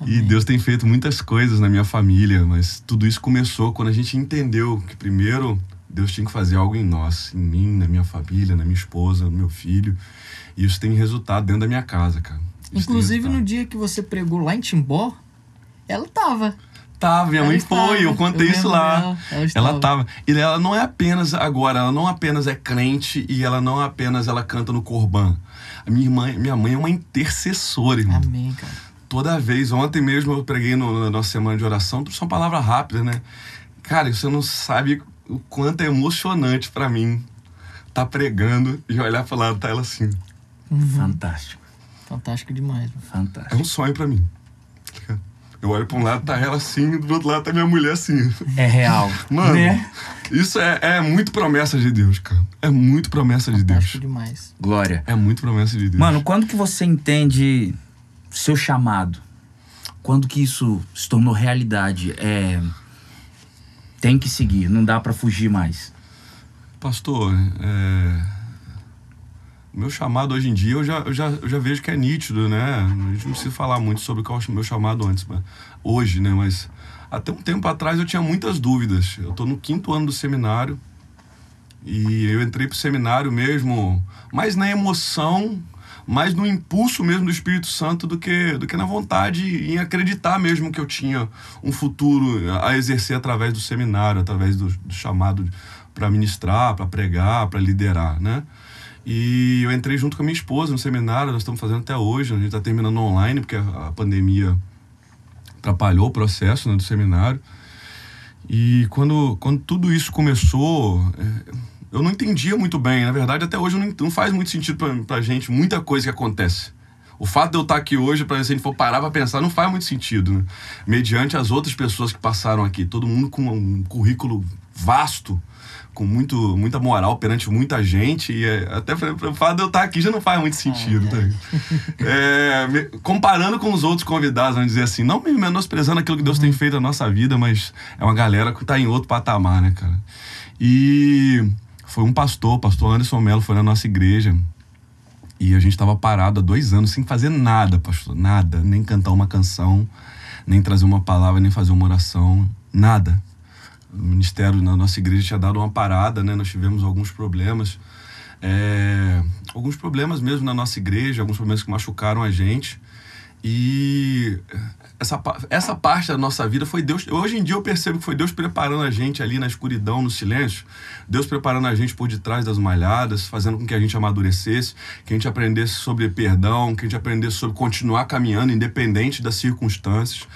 [SPEAKER 3] E Deus tem feito muitas coisas na minha família, mas tudo isso começou quando a gente entendeu que primeiro Deus tinha que fazer algo em nós, em mim, na minha família, na minha esposa, no meu filho. E isso tem resultado dentro da minha casa, cara. Isso
[SPEAKER 2] Inclusive, no dia que você pregou lá em Timbó, ela tava.
[SPEAKER 3] Tá, minha
[SPEAKER 2] Ela
[SPEAKER 3] mãe
[SPEAKER 2] estava.
[SPEAKER 3] foi, eu contei
[SPEAKER 2] Eu
[SPEAKER 3] isso lá.
[SPEAKER 2] ela estava.
[SPEAKER 3] Ela tava. E ela não é apenas agora, ela não apenas é crente e ela não apenas ela canta no corban. A minha mãe, minha mãe é uma intercessora, irmão.
[SPEAKER 2] Amém, cara.
[SPEAKER 3] Toda vez, ontem mesmo eu preguei no, na nossa semana de oração, tudo são palavras rápidas, né? Cara, você não sabe o quanto é emocionante pra mim tá pregando e olhar pro lado tá ela assim.
[SPEAKER 1] Fantástico.
[SPEAKER 2] Fantástico demais, mano.
[SPEAKER 3] É
[SPEAKER 1] Fantástico.
[SPEAKER 3] um sonho pra mim. Eu olho pra um lado, tá ela assim, do outro lado tá minha mulher assim.
[SPEAKER 1] É real.
[SPEAKER 3] Mano,
[SPEAKER 1] Né?
[SPEAKER 3] isso é, é muito promessa de Deus, cara. É muito promessa de Deus.
[SPEAKER 2] Fantástico demais.
[SPEAKER 1] Glória.
[SPEAKER 3] É muito promessa de Deus.
[SPEAKER 1] Mano, quando que você entende seu chamado? Quando que isso se tornou realidade? É... Tem que seguir, não dá pra fugir mais.
[SPEAKER 3] Pastor, é... o meu chamado hoje em dia eu já, eu, já, eu já vejo que é nítido, né? A gente não precisa falar muito sobre qual é o meu chamado antes, mas hoje, né? Mas até um tempo atrás eu tinha muitas dúvidas. Eu tô no quinto ano do seminário e eu entrei pro seminário mesmo, mais na emoção, mais no impulso mesmo do Espírito Santo do que, do que na vontade em acreditar mesmo que eu tinha um futuro a exercer através do seminário, através do, do chamado para ministrar, para pregar, para liderar, né? E eu entrei junto com a minha esposa no seminário, nós estamos fazendo até hoje, a gente está terminando online, porque a, pandemia atrapalhou o processo né, do seminário. E quando, quando tudo isso começou, é, eu não entendia muito bem. Na verdade, até hoje não, não faz muito sentido pra, pra gente muita coisa que acontece. O fato de eu estar aqui hoje, pra, se a gente for parar pra pensar, não faz muito sentido. Né? Mediante as outras pessoas que passaram aqui, todo mundo com um currículo vasto, com muito, muita moral perante muita gente, e é, até o fato de eu estar aqui já não faz muito sentido. tá? É, comparando com os outros convidados, vamos dizer assim, não me menosprezando aquilo que Deus tem feito na nossa vida, mas é uma galera que tá em outro patamar, né, cara? E foi um pastor, o pastor Anderson Mello, foi na nossa igreja. E a gente estava parado há dois anos sem fazer nada, pastor. Nada. Nem cantar uma canção, nem trazer uma palavra, nem fazer uma oração. Nada. O ministério na nossa igreja tinha dado uma parada, né? Nós tivemos alguns problemas. é, alguns problemas mesmo na nossa igreja, alguns problemas que machucaram a gente. E essa, essa parte da nossa vida foi Deus. Hoje em dia eu percebo que foi Deus preparando a gente ali na escuridão, no silêncio. Deus preparando a gente por detrás das malhadas, fazendo com que a gente amadurecesse, que a gente aprendesse sobre perdão, que a gente aprendesse sobre continuar caminhando, independente das circunstâncias.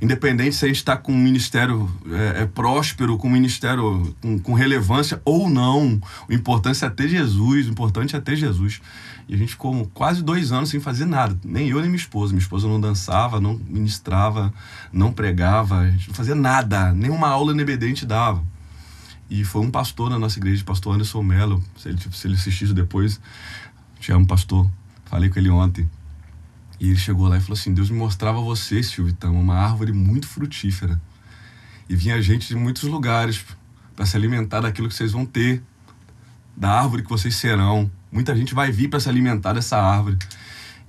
[SPEAKER 3] Independente se a gente está com um ministério é, é, próspero, com um ministério com, com relevância ou não. O importante é ter Jesus, o importante é ter Jesus. E a gente ficou quase dois anos sem fazer nada, nem eu nem minha esposa. Minha esposa não dançava, não ministrava, não pregava, a gente não fazia nada, nenhuma aula NBD a gente dava. E foi um pastor na nossa igreja, pastor Anderson Mello, se ele, se ele assistisse depois, te amo, pastor. Falei com ele ontem. E ele chegou lá e falou assim: Deus me mostrava você, Silvitão, uma árvore muito frutífera. E vinha gente de muitos lugares para se alimentar daquilo que vocês vão ter, da árvore que vocês serão. Muita gente vai vir para se alimentar dessa árvore.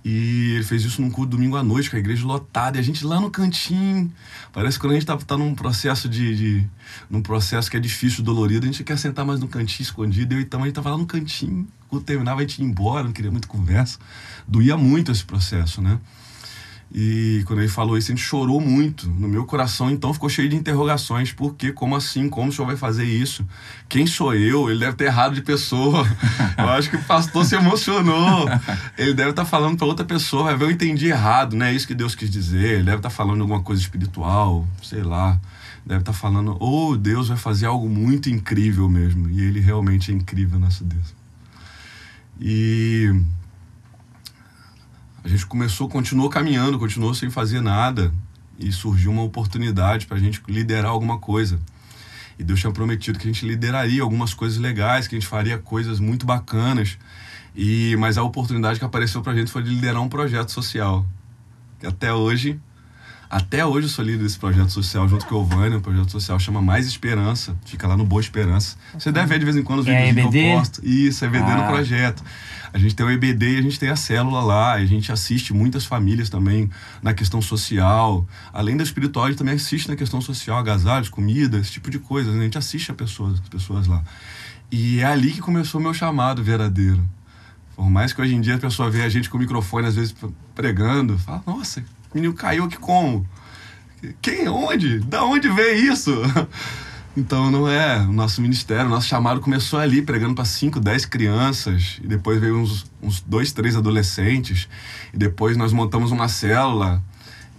[SPEAKER 3] E ele fez isso num culto domingo à noite, com a igreja lotada, e a gente lá no cantinho. Parece que quando a gente tá, tá num processo de, de, num processo que é difícil, dolorido, a gente quer sentar mais no cantinho escondido. Eu então a gente tava lá no cantinho, quando terminava a gente ia embora, não queria muito conversa. Doía muito esse processo, né? E quando ele falou isso, a gente chorou muito. No meu coração, então, ficou cheio de interrogações. Por quê? Como assim? Como o senhor vai fazer isso? Quem sou eu? Ele deve ter errado de pessoa. Eu acho que o pastor se emocionou. Ele deve estar tá falando para outra pessoa. Vai ver, eu entendi errado, né? É isso que Deus quis dizer. Ele deve estar tá falando alguma coisa espiritual, sei lá. Deve estar tá falando, ou oh, Deus vai fazer algo muito incrível mesmo. E ele realmente é incrível, nosso Deus. E a gente começou, continuou caminhando, continuou sem fazer nada e surgiu uma oportunidade para a gente liderar alguma coisa. E Deus tinha prometido que a gente lideraria algumas coisas legais, que a gente faria coisas muito bacanas. E mas a oportunidade que apareceu para a gente foi de liderar um projeto social. Que até hoje, até hoje eu sou líder desse projeto social junto com o Vânia. O projeto social chama Mais Esperança. Fica lá no Boa Esperança. Você deve ver de vez em quando os
[SPEAKER 1] é
[SPEAKER 3] vídeos que eu posto. Isso, é EBD
[SPEAKER 1] Ah.
[SPEAKER 3] no projeto. A gente tem o EBD e a gente tem a célula lá. A gente assiste muitas famílias também na questão social. Além da espiritual, a gente também assiste na questão social, agasalhos, comida, esse tipo de coisa. né? A gente assiste a pessoas, as pessoas lá. E é ali que começou o meu chamado verdadeiro. Por mais que hoje em dia a pessoa vê a gente com o microfone, às vezes pregando, fala, nossa, o menino caiu aqui como? Quem? Onde? Da onde veio isso? Então não é o nosso ministério, o nosso chamado começou ali, pregando para 5, 10 crianças, e depois veio uns, uns dois, três adolescentes, e depois nós montamos uma célula,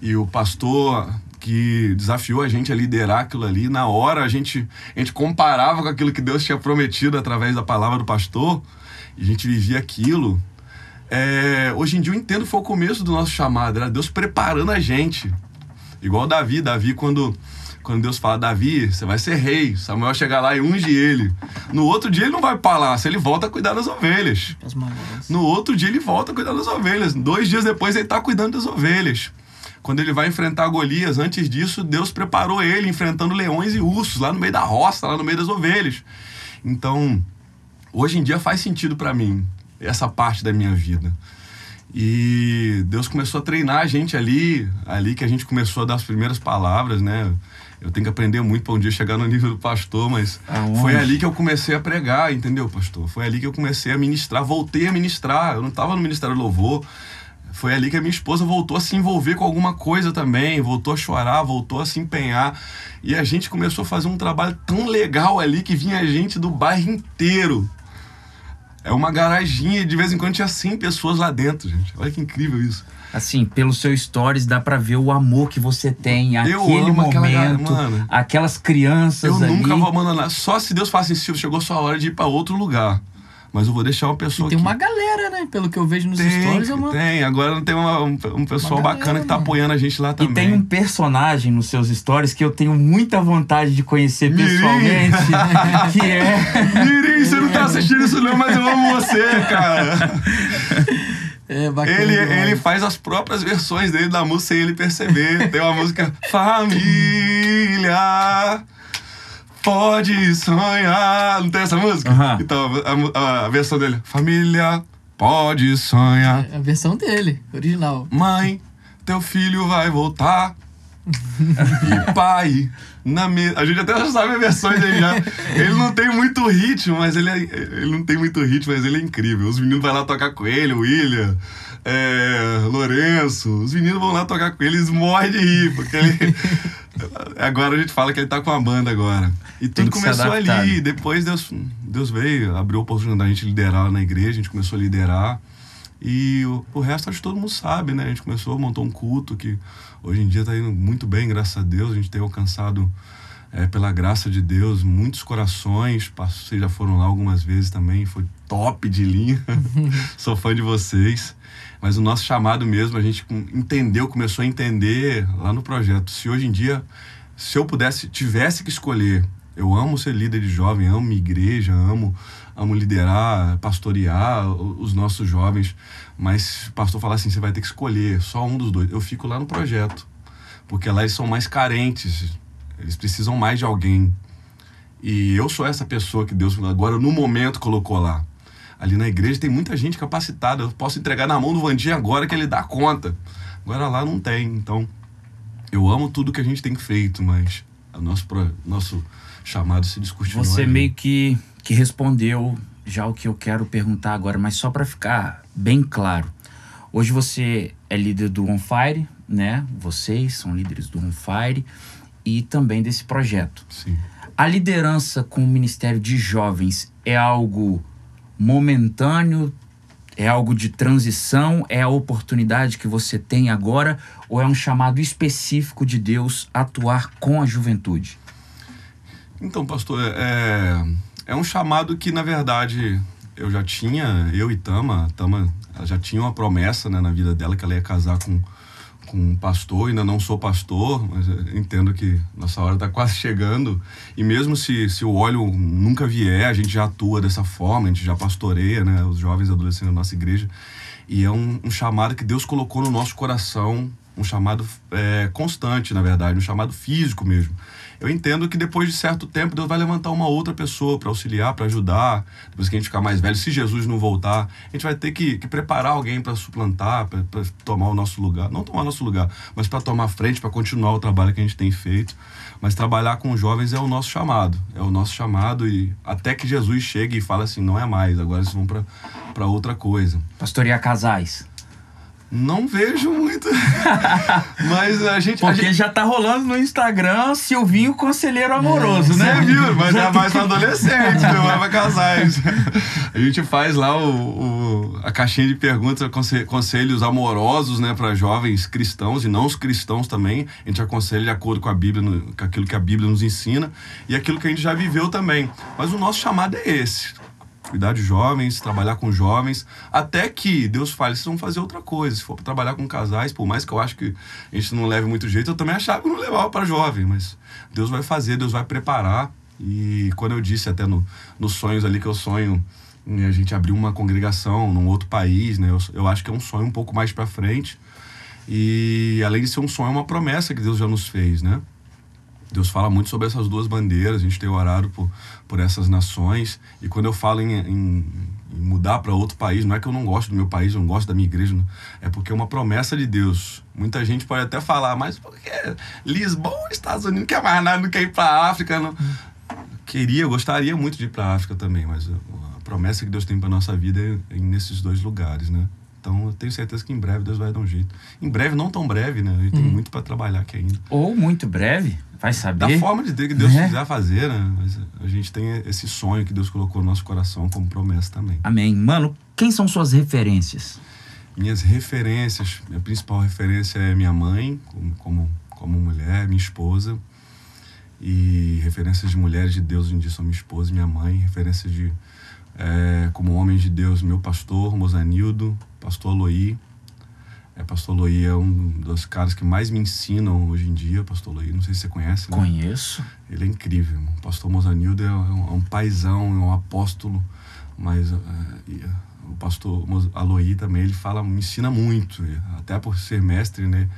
[SPEAKER 3] e o pastor que desafiou a gente a liderar aquilo ali, na hora a gente, a gente comparava com aquilo que Deus tinha prometido através da palavra do pastor, e a gente vivia aquilo. É, hoje em dia eu entendo que foi o começo do nosso chamado, era Deus preparando a gente. Igual Davi, Davi quando quando Deus fala, Davi, você vai ser rei. Samuel chega lá e unge ele. No outro dia ele não vai para palácio, ele volta a cuidar das ovelhas. No outro dia ele volta a cuidar das ovelhas. Dois dias depois ele está cuidando das ovelhas. Quando ele vai enfrentar Golias, antes disso, Deus preparou ele enfrentando leões e ursos lá no meio da roça, lá no meio das ovelhas. Então, hoje em dia faz sentido para mim essa parte da minha vida. E Deus começou a treinar a gente ali, ali que a gente começou a dar as primeiras palavras, né? Eu tenho que aprender muito para um dia chegar no nível do pastor, mas
[SPEAKER 1] Aonde?
[SPEAKER 3] foi ali que eu comecei a pregar, entendeu, pastor? Foi ali que eu comecei a ministrar, voltei a ministrar. Eu não estava no Ministério do Louvor. Foi ali que a minha esposa voltou a se envolver com alguma coisa também, voltou a chorar, voltou a se empenhar. E a gente começou a fazer um trabalho tão legal ali que vinha gente do bairro inteiro. É uma garaginha, de vez em quando tinha 100 pessoas lá dentro, gente. Olha que incrível isso.
[SPEAKER 1] Assim, pelo seu stories dá pra ver o amor que você tem,
[SPEAKER 3] Eu
[SPEAKER 1] aquele
[SPEAKER 3] aquela
[SPEAKER 1] momento,
[SPEAKER 3] mano.
[SPEAKER 1] aquelas crianças
[SPEAKER 3] Eu
[SPEAKER 1] ali.
[SPEAKER 3] nunca vou abandonar. Só se Deus fala assim, Silvio, chegou sua hora de ir para outro lugar. Mas eu vou deixar uma pessoa
[SPEAKER 2] E tem uma galera, né? Pelo que eu vejo nos
[SPEAKER 3] Tem,
[SPEAKER 2] stories, é uma.
[SPEAKER 3] tem. Agora tem uma- um, um pessoal
[SPEAKER 2] galera,
[SPEAKER 3] bacana que tá
[SPEAKER 2] mano.
[SPEAKER 3] apoiando a gente lá
[SPEAKER 1] E
[SPEAKER 3] também.
[SPEAKER 1] tem um personagem nos seus stories que eu tenho muita vontade de conhecer
[SPEAKER 3] Mirim.
[SPEAKER 1] pessoalmente, que é
[SPEAKER 3] Mirim, você não tá assistindo isso não, mas eu amo você, cara.
[SPEAKER 2] É bacana.
[SPEAKER 3] Ele, ele faz as próprias versões dele da música sem ele perceber. Tem uma música Família Pode sonhar. Não tem essa música?
[SPEAKER 1] Aham.
[SPEAKER 3] Então, a, a- a versão dele. Família pode sonhar.
[SPEAKER 2] É a versão dele, original.
[SPEAKER 3] Mãe, teu filho vai voltar. e pai. Na me... A gente até já sabe a versões dele já. Ele não tem muito ritmo, mas ele, é... ele não tem muito ritmo, mas ele é incrível. Os meninos vão lá tocar com ele, o William, é... Lourenço. Os meninos vão lá tocar com ele, eles morrem de rir, porque ele. Agora a gente fala que ele tá com a banda agora. E tudo começou ali. Depois Deus, Deus veio, abriu a oportunidade da gente liderar na igreja, a gente começou a liderar. E o, o resto acho que todo mundo sabe, né? A gente começou, montou um culto que hoje em dia está indo muito bem, graças a Deus. A gente tem alcançado, é, pela graça de Deus, muitos corações. Vocês já foram lá algumas vezes também, foi top de linha. Sou fã de vocês. Mas o nosso chamado mesmo, a gente entendeu, começou a entender lá no projeto. Se hoje em dia, se eu pudesse, tivesse que escolher, eu amo ser líder de jovem, amo igreja, amo amo liderar, pastorear os nossos jovens, mas o pastor fala assim, você vai ter que escolher só um dos dois. Eu fico lá no projeto, porque lá eles são mais carentes, eles precisam mais de alguém. E eu sou essa pessoa que Deus agora no momento colocou lá. Ali na igreja tem muita gente capacitada. Eu posso entregar na mão do Vandinho agora que ele dá conta. Agora lá não tem. Então, eu amo tudo que a gente tem feito, mas o nosso, nosso chamado se discute.
[SPEAKER 1] Você ali. meio que que respondeu já o que eu quero perguntar agora, mas só para ficar bem claro. Hoje você é líder do On Fire, né? Vocês são líderes do On Fire e também desse projeto.
[SPEAKER 3] Sim.
[SPEAKER 1] A liderança com o Ministério de Jovens é algo momentâneo, é algo de transição, é a oportunidade que você tem agora? Ou é um chamado específico de Deus atuar com a juventude?
[SPEAKER 3] Então, pastor, é, é um chamado que, na verdade, eu já tinha, eu e Tama, Tama já tinha uma promessa né, na vida dela que ela ia casar com, com pastor, ainda não sou pastor, mas entendo que nossa hora está quase chegando. E mesmo se, se o óleo nunca vier, a gente já atua dessa forma, a gente já pastoreia né, os jovens adolescentes da nossa igreja. E é um, um chamado que Deus colocou no nosso coração, um chamado é, constante, na verdade, um chamado físico mesmo eu entendo que depois de certo tempo Deus vai levantar uma outra pessoa para auxiliar, para ajudar. Depois que a gente ficar mais velho, se Jesus não voltar, a gente vai ter que, que preparar alguém para suplantar, para tomar o nosso lugar. Não tomar o nosso lugar, mas para tomar frente, para continuar o trabalho que a gente tem feito. Mas trabalhar com jovens é o nosso chamado. É o nosso chamado e até que Jesus chegue e fale assim: não é mais, agora eles vão para outra coisa.
[SPEAKER 1] Pastorear casais.
[SPEAKER 3] Não vejo muito. mas a gente.
[SPEAKER 1] Porque
[SPEAKER 3] a gente...
[SPEAKER 1] já tá rolando no Instagram Silvinho Conselheiro Amoroso, é, né?
[SPEAKER 3] Você viu, mas já é mais pra adolescente, não vai pra casais. A gente faz lá o, o, a caixinha de perguntas, conselhos amorosos, né, para jovens cristãos e não os cristãos também. A gente aconselha de acordo com a Bíblia, com aquilo que a Bíblia nos ensina e aquilo que a gente já viveu também. Mas o nosso chamado é esse cuidar de jovens, trabalhar com jovens, até que Deus fale, vocês vão fazer outra coisa. Se for trabalhar com casais, por mais que eu acho que a gente não leve muito jeito, eu também achava que não levava para jovem, mas Deus vai fazer, Deus vai preparar. E quando eu disse até no, nos sonhos ali que eu sonho a gente abrir uma congregação num outro país, né? Eu, eu acho que é um sonho um pouco mais para frente. E além de ser um sonho, é uma promessa que Deus já nos fez, né? Deus fala muito sobre essas duas bandeiras, a gente tem orado por, por essas nações. E quando eu falo em, em, em mudar para outro país, não é que eu não gosto do meu país, eu não gosto da minha igreja, não. é porque é uma promessa de Deus. Muita gente pode até falar, mas porque Lisboa, Estados Unidos, não quer mais nada, não quer ir para a África. Não. Queria, gostaria muito de ir para a África também, mas a promessa que Deus tem para nossa vida é, é nesses dois lugares, né? Então eu tenho certeza que em breve Deus vai dar um jeito. Em breve, não tão breve, né? A gente hum. tem muito para trabalhar aqui ainda.
[SPEAKER 1] Ou muito breve, vai saber.
[SPEAKER 3] Da forma de que Deus né? quiser fazer, né? Mas a gente tem esse sonho que Deus colocou no nosso coração como promessa também.
[SPEAKER 1] Amém. Mano, quem são suas referências?
[SPEAKER 3] Minhas referências, minha principal referência é minha mãe, como, como, como mulher, minha esposa. E referências de mulheres de Deus hoje em dia são minha esposa e minha mãe. Referências de é, como homens de Deus, meu pastor, Mozanildo, pastor Aloí. É, pastor Aloí é um dos caras que mais me ensinam hoje em dia, pastor Aloí. Não sei se você conhece. Né?
[SPEAKER 1] Conheço.
[SPEAKER 3] Ele é incrível. O pastor Mozanildo é um, é um paizão, é um apóstolo, mas é, o pastor Aloí também, ele fala, me ensina muito, até por ser mestre, né?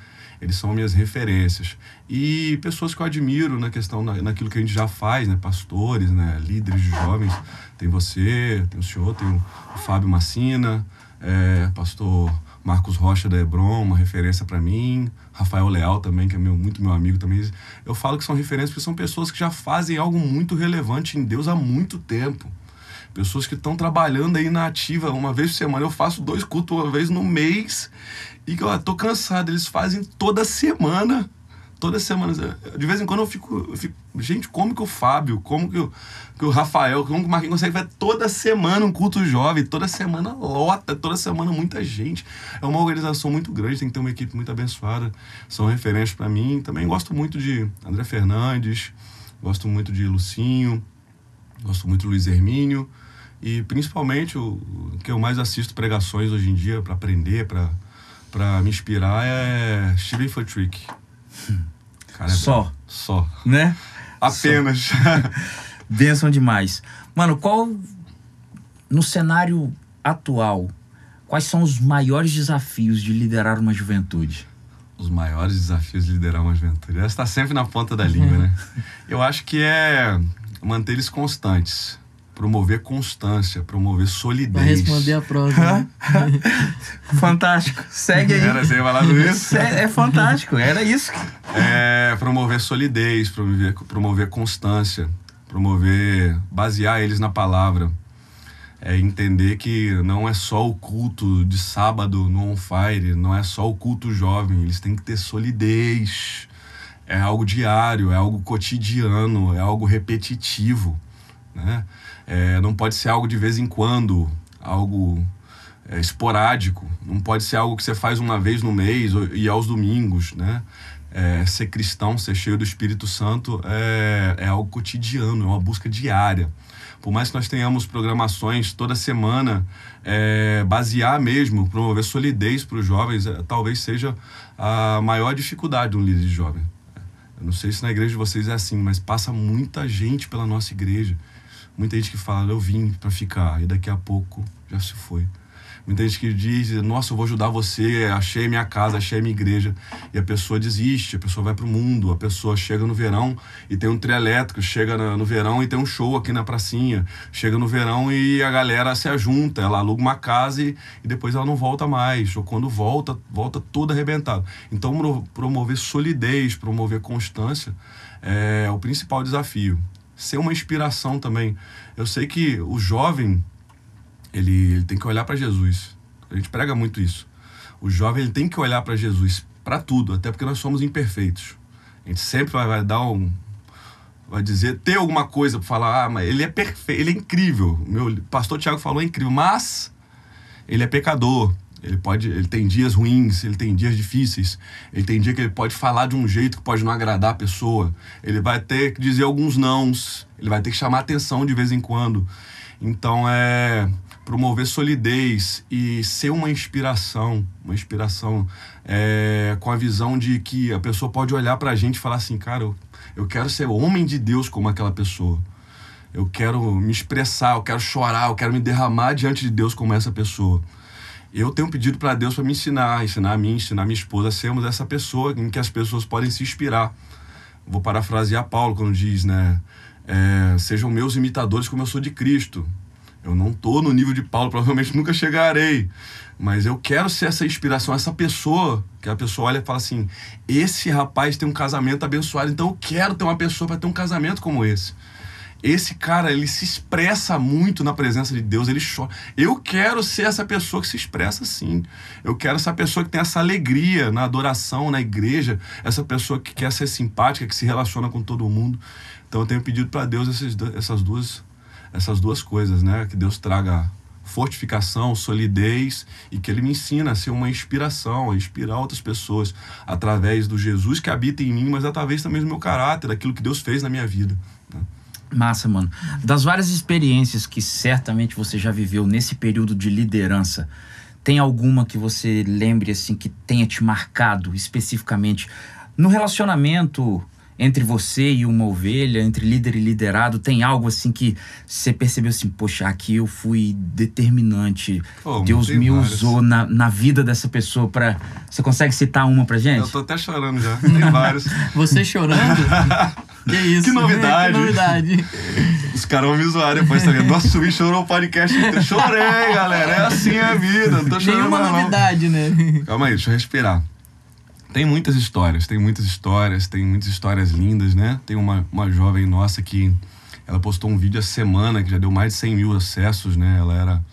[SPEAKER 3] eles são minhas referências. E pessoas que eu admiro na questão, na, naquilo que a gente já faz, né? Pastores, né? Líderes de jovens. Tem você, tem o senhor, tem o, o Fábio Massina, é, pastor Marcos Rocha da Hebron, uma referência para mim. Rafael Leal também, que é meu, muito meu amigo também. Eu falo que são referências porque são pessoas que já fazem algo muito relevante em Deus há muito tempo. Pessoas que estão trabalhando aí na ativa uma vez por semana. Eu faço dois cultos uma vez no mês e eu tô cansado. Eles fazem toda semana toda semana. De vez em quando eu fico, eu fico, gente, como que o Fábio, como que o, que o Rafael, como que o Marquinhos consegue ver toda semana um culto jovem, toda semana lota, toda semana muita gente. É uma organização muito grande, tem que ter uma equipe muito abençoada. São referências para mim. Também gosto muito de André Fernandes, gosto muito de Lucinho, gosto muito de Luiz Hermínio. E principalmente o, que eu mais assisto pregações hoje em dia para aprender, para me inspirar é Steven Furtick.
[SPEAKER 1] Cara, só.
[SPEAKER 3] Só.
[SPEAKER 1] Né?
[SPEAKER 3] Apenas. Só.
[SPEAKER 1] Bênção demais. Mano, qual. No cenário atual, quais são os maiores desafios de liderar uma juventude?
[SPEAKER 3] Os maiores desafios de liderar uma juventude. Essa está sempre na ponta da língua, né? Eu acho que é manter eles constantes promover constância, promover solidez.
[SPEAKER 2] Vai responder a prova. Né?
[SPEAKER 1] fantástico. Segue aí.
[SPEAKER 3] Era, você ia falar isso?
[SPEAKER 1] É, é fantástico, era isso.
[SPEAKER 3] É, promover solidez, promover, promover constância, promover, basear eles na palavra. É entender que não é só o culto de sábado no On Fire, não é só o culto jovem, eles têm que ter solidez. É algo diário, é algo cotidiano, é algo repetitivo. Né? É, não pode ser algo de vez em quando, algo é, esporádico. Não pode ser algo que você faz uma vez no mês e aos domingos, né? É, ser cristão, ser cheio do Espírito Santo é, é algo cotidiano, é uma busca diária. Por mais que nós tenhamos programações toda semana, é, basear mesmo, promover solidez para os jovens, é, talvez seja a maior dificuldade de um líder de jovem. Eu não sei se na igreja de vocês é assim, mas passa muita gente pela nossa igreja Muita gente que fala, eu vim para ficar, e daqui a pouco já se foi. Muita gente que diz, nossa, eu vou ajudar você, achei minha casa, achei minha igreja. E a pessoa desiste, a pessoa vai para o mundo, a pessoa chega no verão e tem um trio elétrico, chega no verão e tem um show aqui na pracinha. Chega no verão e a galera se ajunta, ela aluga uma casa e, e depois ela não volta mais. Ou quando volta, volta toda arrebentada. Então, promover solidez, promover constância é o principal desafio ser uma inspiração também. Eu sei que o jovem, ele, ele tem que olhar para Jesus. A gente prega muito isso. O jovem ele tem que olhar para Jesus para tudo, até porque nós somos imperfeitos. A gente sempre vai, vai dar um vai dizer ter alguma coisa para falar, ah, mas ele é perfeito, ele é incrível. Meu pastor Tiago falou é incrível, mas ele é pecador. Ele pode, ele tem dias ruins, ele tem dias difíceis, ele tem dia que ele pode falar de um jeito que pode não agradar a pessoa. Ele vai ter que dizer alguns nãos, ele vai ter que chamar atenção de vez em quando. Então é promover solidez e ser uma inspiração, uma inspiração é, com a visão de que a pessoa pode olhar para a gente e falar assim, cara, eu, eu quero ser homem de Deus como aquela pessoa. Eu quero me expressar, eu quero chorar, eu quero me derramar diante de Deus como essa pessoa eu tenho pedido para Deus para me ensinar, ensinar a mim, ensinar a minha esposa a sermos essa pessoa em que as pessoas podem se inspirar. Vou parafrasear Paulo quando diz, né? É, sejam meus imitadores como eu sou de Cristo. Eu não estou no nível de Paulo, provavelmente nunca chegarei. Mas eu quero ser essa inspiração, essa pessoa que a pessoa olha e fala assim: esse rapaz tem um casamento abençoado, então eu quero ter uma pessoa para ter um casamento como esse. Esse cara, ele se expressa muito na presença de Deus, ele chora. Eu quero ser essa pessoa que se expressa assim. Eu quero essa pessoa que tem essa alegria na adoração, na igreja, essa pessoa que quer ser simpática, que se relaciona com todo mundo. Então eu tenho pedido para Deus essas, essas, duas, essas duas coisas, né? Que Deus traga fortificação, solidez e que ele me ensina a ser uma inspiração, a inspirar outras pessoas através do Jesus que habita em mim, mas através também do meu caráter, daquilo que Deus fez na minha vida.
[SPEAKER 1] Massa, mano. Das várias experiências que certamente você já viveu nesse período de liderança, tem alguma que você lembre assim que tenha te marcado especificamente no relacionamento entre você e uma ovelha, entre líder e liderado, tem algo assim que você percebeu assim, poxa, aqui eu fui determinante.
[SPEAKER 3] Pô,
[SPEAKER 1] Deus me
[SPEAKER 3] várias.
[SPEAKER 1] usou na, na vida dessa pessoa para Você consegue citar uma pra gente?
[SPEAKER 3] Eu tô até chorando já. Tem vários.
[SPEAKER 2] Você chorando? que isso?
[SPEAKER 3] Que novidade.
[SPEAKER 2] Que novidade.
[SPEAKER 3] Os caras vão me zoar depois, tá ligado? Nossa, o Subi chorou o podcast inteiro. Chorei, galera. É assim a vida. Não tô chorando
[SPEAKER 2] Nenhuma
[SPEAKER 3] mais, não.
[SPEAKER 2] novidade, né?
[SPEAKER 3] Calma aí, deixa eu respirar. Tem muitas histórias, tem muitas histórias, tem muitas histórias lindas, né? Tem uma, uma jovem nossa que ela postou um vídeo essa semana que já deu mais de 100 mil acessos, né? Ela era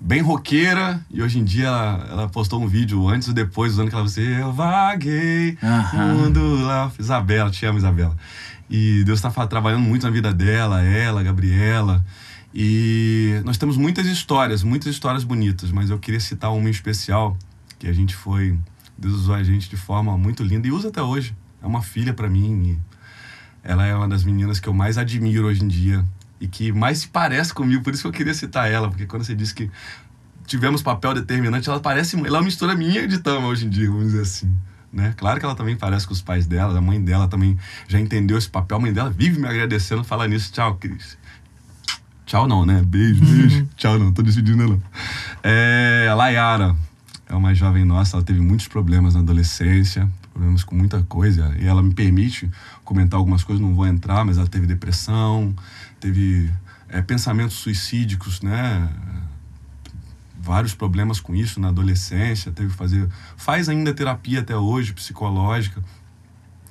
[SPEAKER 3] bem roqueira e hoje em dia ela, ela postou um vídeo antes e depois usando que ela disse Eu vaguei
[SPEAKER 1] Aham.
[SPEAKER 3] mundo lá. Isabela, te amo, Isabela. E Deus está trabalhando muito na vida dela, ela, Gabriela. E nós temos muitas histórias, muitas histórias bonitas, mas eu queria citar uma em especial que a gente foi. Deus usou a gente de forma muito linda e usa até hoje. É uma filha para mim. Ela é uma das meninas que eu mais admiro hoje em dia e que mais se parece comigo. Por isso que eu queria citar ela, porque quando você disse que tivemos papel determinante, ela parece. Ela é uma mistura minha de Tama hoje em dia, vamos dizer assim. Né? Claro que ela também parece com os pais dela, a mãe dela também já entendeu esse papel. A mãe dela vive me agradecendo, fala nisso. Tchau, Cris. Tchau não, né? Beijo, beijo. Tchau não, tô despedindo não. É, Layara é uma jovem nossa, ela teve muitos problemas na adolescência, problemas com muita coisa, e ela me permite comentar algumas coisas, não vou entrar, mas ela teve depressão, teve é, pensamentos suicídicos, né? Vários problemas com isso na adolescência, teve que fazer. Faz ainda terapia até hoje, psicológica,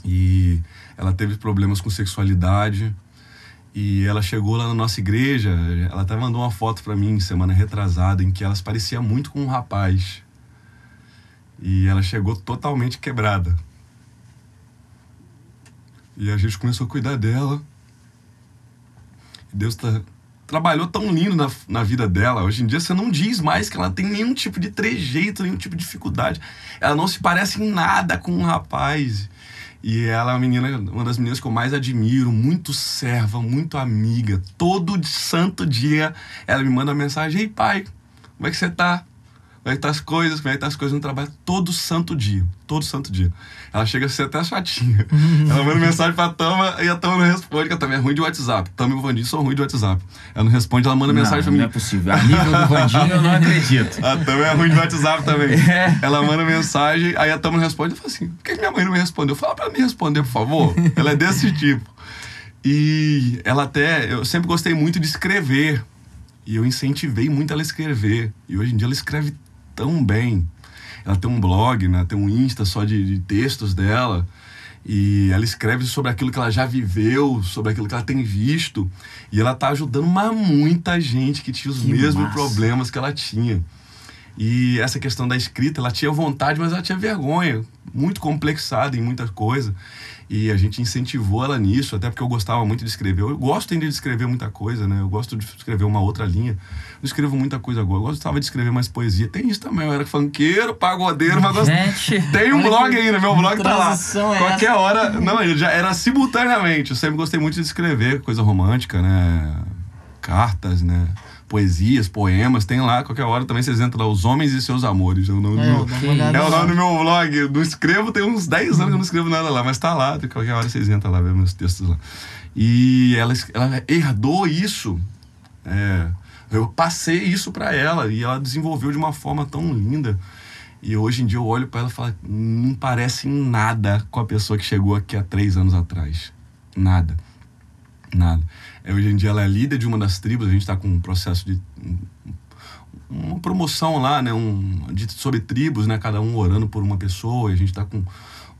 [SPEAKER 3] e ela teve problemas com sexualidade, e ela chegou lá na nossa igreja, ela até mandou uma foto para mim semana retrasada em que ela se parecia muito com um rapaz. E ela chegou totalmente quebrada. E a gente começou a cuidar dela. Deus tá, trabalhou tão lindo na, na vida dela. Hoje em dia você não diz mais que ela tem nenhum tipo de trejeito, nenhum tipo de dificuldade. Ela não se parece em nada com um rapaz. E ela é uma menina, uma das meninas que eu mais admiro, muito serva, muito amiga. Todo santo dia ela me manda mensagem: Ei, pai, como é que você tá? Como é que tá as coisas? Como é que tá as coisas no trabalho? Todo santo dia. Todo santo dia. Ela chega a ser até chatinha. ela manda mensagem pra Tama e a Tama não responde, que a Tama é ruim de WhatsApp. Tama e o Vandinho são ruins de WhatsApp. Ela não responde, ela manda mensagem pra
[SPEAKER 1] não,
[SPEAKER 3] mim.
[SPEAKER 1] não é possível. A nível do Vandinho eu não acredito.
[SPEAKER 3] A Tama é ruim de WhatsApp também.
[SPEAKER 1] É.
[SPEAKER 3] Ela manda mensagem, aí a Tama não responde. Eu falo assim: por que que minha mãe não me respondeu? Fala pra me responder, por favor. ela é desse tipo. E ela até. Eu sempre gostei muito de escrever. E eu incentivei muito ela a escrever. E hoje em dia ela escreve tão bem. Ela tem um blog, né? tem um Insta só de, de textos dela. E ela escreve sobre aquilo que ela já viveu, sobre aquilo que ela tem visto. E ela tá ajudando uma muita gente que tinha os
[SPEAKER 1] Que
[SPEAKER 3] mesmos
[SPEAKER 1] massa.
[SPEAKER 3] problemas que ela tinha. E essa questão da escrita, ela tinha vontade, mas ela tinha vergonha, muito complexada em muita coisa. E a gente incentivou ela nisso, até porque eu gostava muito de escrever. Eu gosto ainda de escrever muita coisa, né? Eu gosto de escrever uma outra linha. Eu escrevo muita coisa agora. Eu gostava de escrever mais poesia. Tem isso também. Eu era funkeiro, pagodeiro, mas gosto...
[SPEAKER 1] Gente,
[SPEAKER 3] Tem um blog ainda, meu blog tá lá.
[SPEAKER 2] é
[SPEAKER 3] Qualquer hora. Não, ele já era simultaneamente. Eu sempre gostei muito de escrever coisa romântica, né? Cartas, né? Poesias, poemas, tem lá, qualquer hora também vocês entram lá, Os Homens e Seus Amores. É o nome,
[SPEAKER 2] É,
[SPEAKER 3] do,
[SPEAKER 2] eu
[SPEAKER 3] meu, é o
[SPEAKER 2] lá.
[SPEAKER 3] nome do meu blog. Não escrevo, tem uns 10 anos que eu não escrevo nada lá, mas tá lá, de qualquer hora vocês entram lá, ver meus textos lá. E ela, ela herdou isso. É, eu passei isso pra ela e ela desenvolveu de uma forma tão linda. E hoje em dia eu olho pra ela e falo, não parece em nada com a pessoa que chegou aqui há três anos atrás. Nada. Nada. É, hoje em dia ela é líder de uma das tribos, a gente está com um processo de. um- uma promoção lá, né? Um, de, sobre tribos, né? Cada um orando por uma pessoa, e a gente está com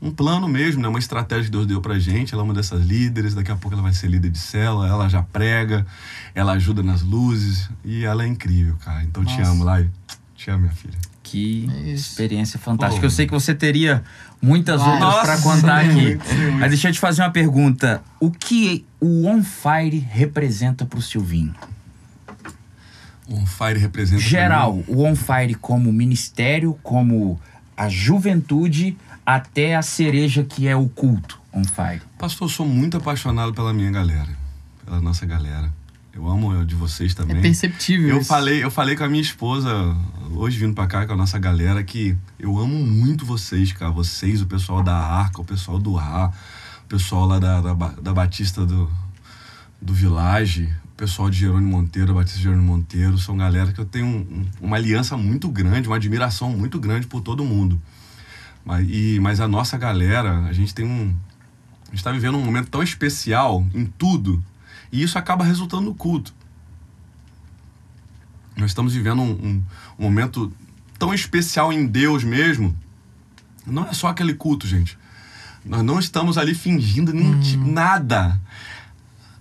[SPEAKER 3] um plano mesmo, né? Uma estratégia que Deus deu pra gente. Ela é uma dessas líderes, daqui a pouco ela vai ser líder de célula, ela já prega, ela ajuda nas luzes, e ela é incrível, cara. Então te
[SPEAKER 2] Nossa.
[SPEAKER 3] amo, Lai. Te amo, minha filha.
[SPEAKER 1] que
[SPEAKER 2] É
[SPEAKER 1] experiência fantástica.
[SPEAKER 3] Pô.
[SPEAKER 1] Eu sei que você teria muitas
[SPEAKER 2] Várias.
[SPEAKER 1] outras para contar aqui. Mas deixa eu te fazer uma pergunta. O que o On Fire representa pro Silvinho?
[SPEAKER 3] On Fire representa.
[SPEAKER 1] Geral, o On Fire como ministério, como a juventude, até a cereja que é o culto On Fire.
[SPEAKER 3] Pastor, eu sou muito apaixonado pela minha galera, pela nossa galera. Eu amo a de vocês
[SPEAKER 2] É
[SPEAKER 3] também.
[SPEAKER 2] perceptível
[SPEAKER 3] Eu
[SPEAKER 2] isso.
[SPEAKER 3] falei, eu falei com a minha esposa hoje vindo pra cá com a nossa galera que eu amo muito vocês, cara. Vocês, o pessoal da Arca, o pessoal do Rá, o pessoal lá da, da, da Batista do, do Village, o pessoal de Jerônimo Monteiro, Batista de Jerônimo Monteiro, são galera que eu tenho um, uma aliança muito grande, uma admiração muito grande por todo mundo. Mas, e, mas a nossa galera, a gente tem um. A gente está vivendo um momento tão especial em tudo, e isso acaba resultando no culto. Nós estamos vivendo um, um, um momento tão especial em Deus mesmo. Não é só aquele culto, gente. Nós não estamos ali fingindo nem tipo, nada.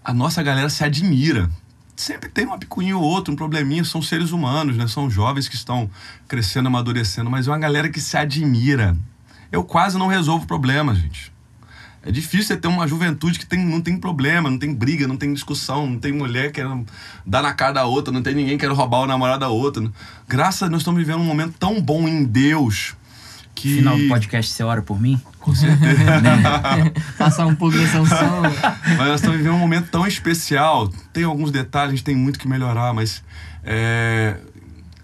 [SPEAKER 3] A nossa galera se admira. Sempre tem uma picuinha ou outro, um probleminha. São seres humanos, né? São jovens que estão crescendo, amadurecendo. Mas é uma galera que se admira. Eu quase não resolvo problemas, gente. É difícil você ter uma juventude que tem, não tem problema, não tem briga, não tem discussão, não tem mulher querendo dar na cara da outra, não tem ninguém querendo roubar o namorado da outra. Graças a Deus, nós estamos vivendo um momento tão bom em Deus que.
[SPEAKER 1] Final do podcast, você ora por mim?
[SPEAKER 3] Com certeza.
[SPEAKER 2] Passar um pouco dessa unção.
[SPEAKER 3] mas nós estamos vivendo um momento tão especial. Tem alguns detalhes, a gente tem muito que melhorar, mas é,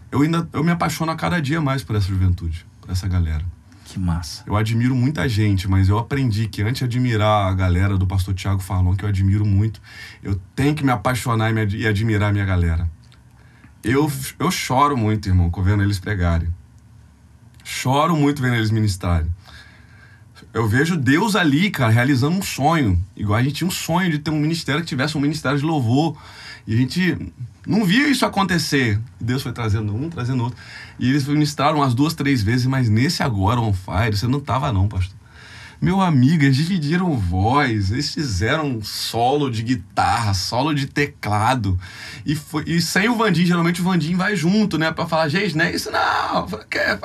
[SPEAKER 3] eu ainda eu me apaixono a cada dia mais por essa juventude, por essa galera.
[SPEAKER 1] Que massa.
[SPEAKER 3] Eu admiro muita gente, mas eu aprendi que antes de admirar a galera do pastor Tiago Farlon, que eu admiro muito, eu tenho que me apaixonar e, me ad- e admirar a minha galera. Eu, eu choro muito, irmão, vendo eles pregarem. Choro muito vendo eles ministrarem. Eu vejo Deus ali, cara, realizando um sonho. Igual a gente tinha um sonho de ter um ministério que tivesse um ministério de louvor. E a gente não via isso acontecer. Deus foi trazendo um, trazendo outro. E eles ministraram umas duas, três vezes, mas nesse agora, on fire, você não tava não, pastor. Meu amigo, eles dividiram voz, eles fizeram solo de guitarra, solo de teclado. E, foi, e sem o Vandim, geralmente o Vandim vai junto, né? Pra falar, gente, não é isso não,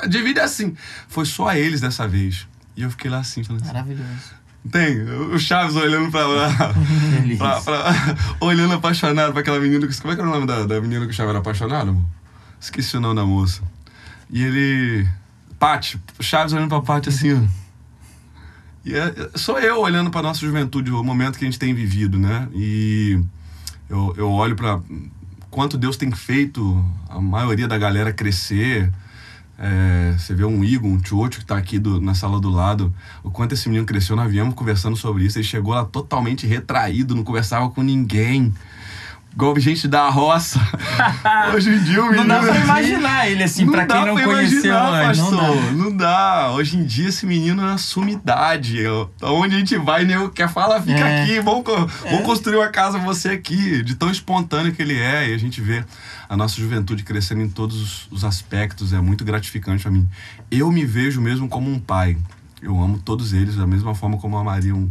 [SPEAKER 3] divide assim. Foi só eles dessa vez. E eu fiquei lá assim, falando assim.
[SPEAKER 2] Maravilhoso.
[SPEAKER 3] Tem, o Chaves olhando pra lá. Pra- pra- olhando apaixonado pra aquela menina. que- Como é que era o nome da, da menina que o Chaves era apaixonado? amor? Esqueci o nome da moça. E ele. Pati, o Chaves olhando pra Pati assim, ó. E é, é- sou eu olhando pra nossa juventude, o momento que a gente tem vivido, né? E eu, eu olho pra quanto Deus tem feito a maioria da galera crescer. É, você vê um Igor, um Tiocho que tá aqui do- na sala do lado, o quanto esse menino cresceu, nós viemos conversando sobre isso. Ele chegou lá totalmente retraído, não conversava com ninguém. Igual gente da roça. Hoje em dia o menino.
[SPEAKER 1] Não dá pra imaginar ele assim,
[SPEAKER 3] Não
[SPEAKER 1] pra quem
[SPEAKER 3] dá
[SPEAKER 1] não
[SPEAKER 3] pra
[SPEAKER 1] conheceu
[SPEAKER 3] imaginar,
[SPEAKER 1] antes.
[SPEAKER 3] pastor. Não dá. Hoje em dia esse menino é uma sumidade. Onde a gente vai, nego quer falar, fica
[SPEAKER 2] É.
[SPEAKER 3] aqui, vamos, co- vamos construir uma casa você aqui. De tão espontâneo que ele é. E a gente vê a nossa juventude crescendo em todos os- os aspectos. É muito gratificante pra mim. Eu me vejo mesmo como um pai. Eu amo todos eles da mesma forma como eu amaria um,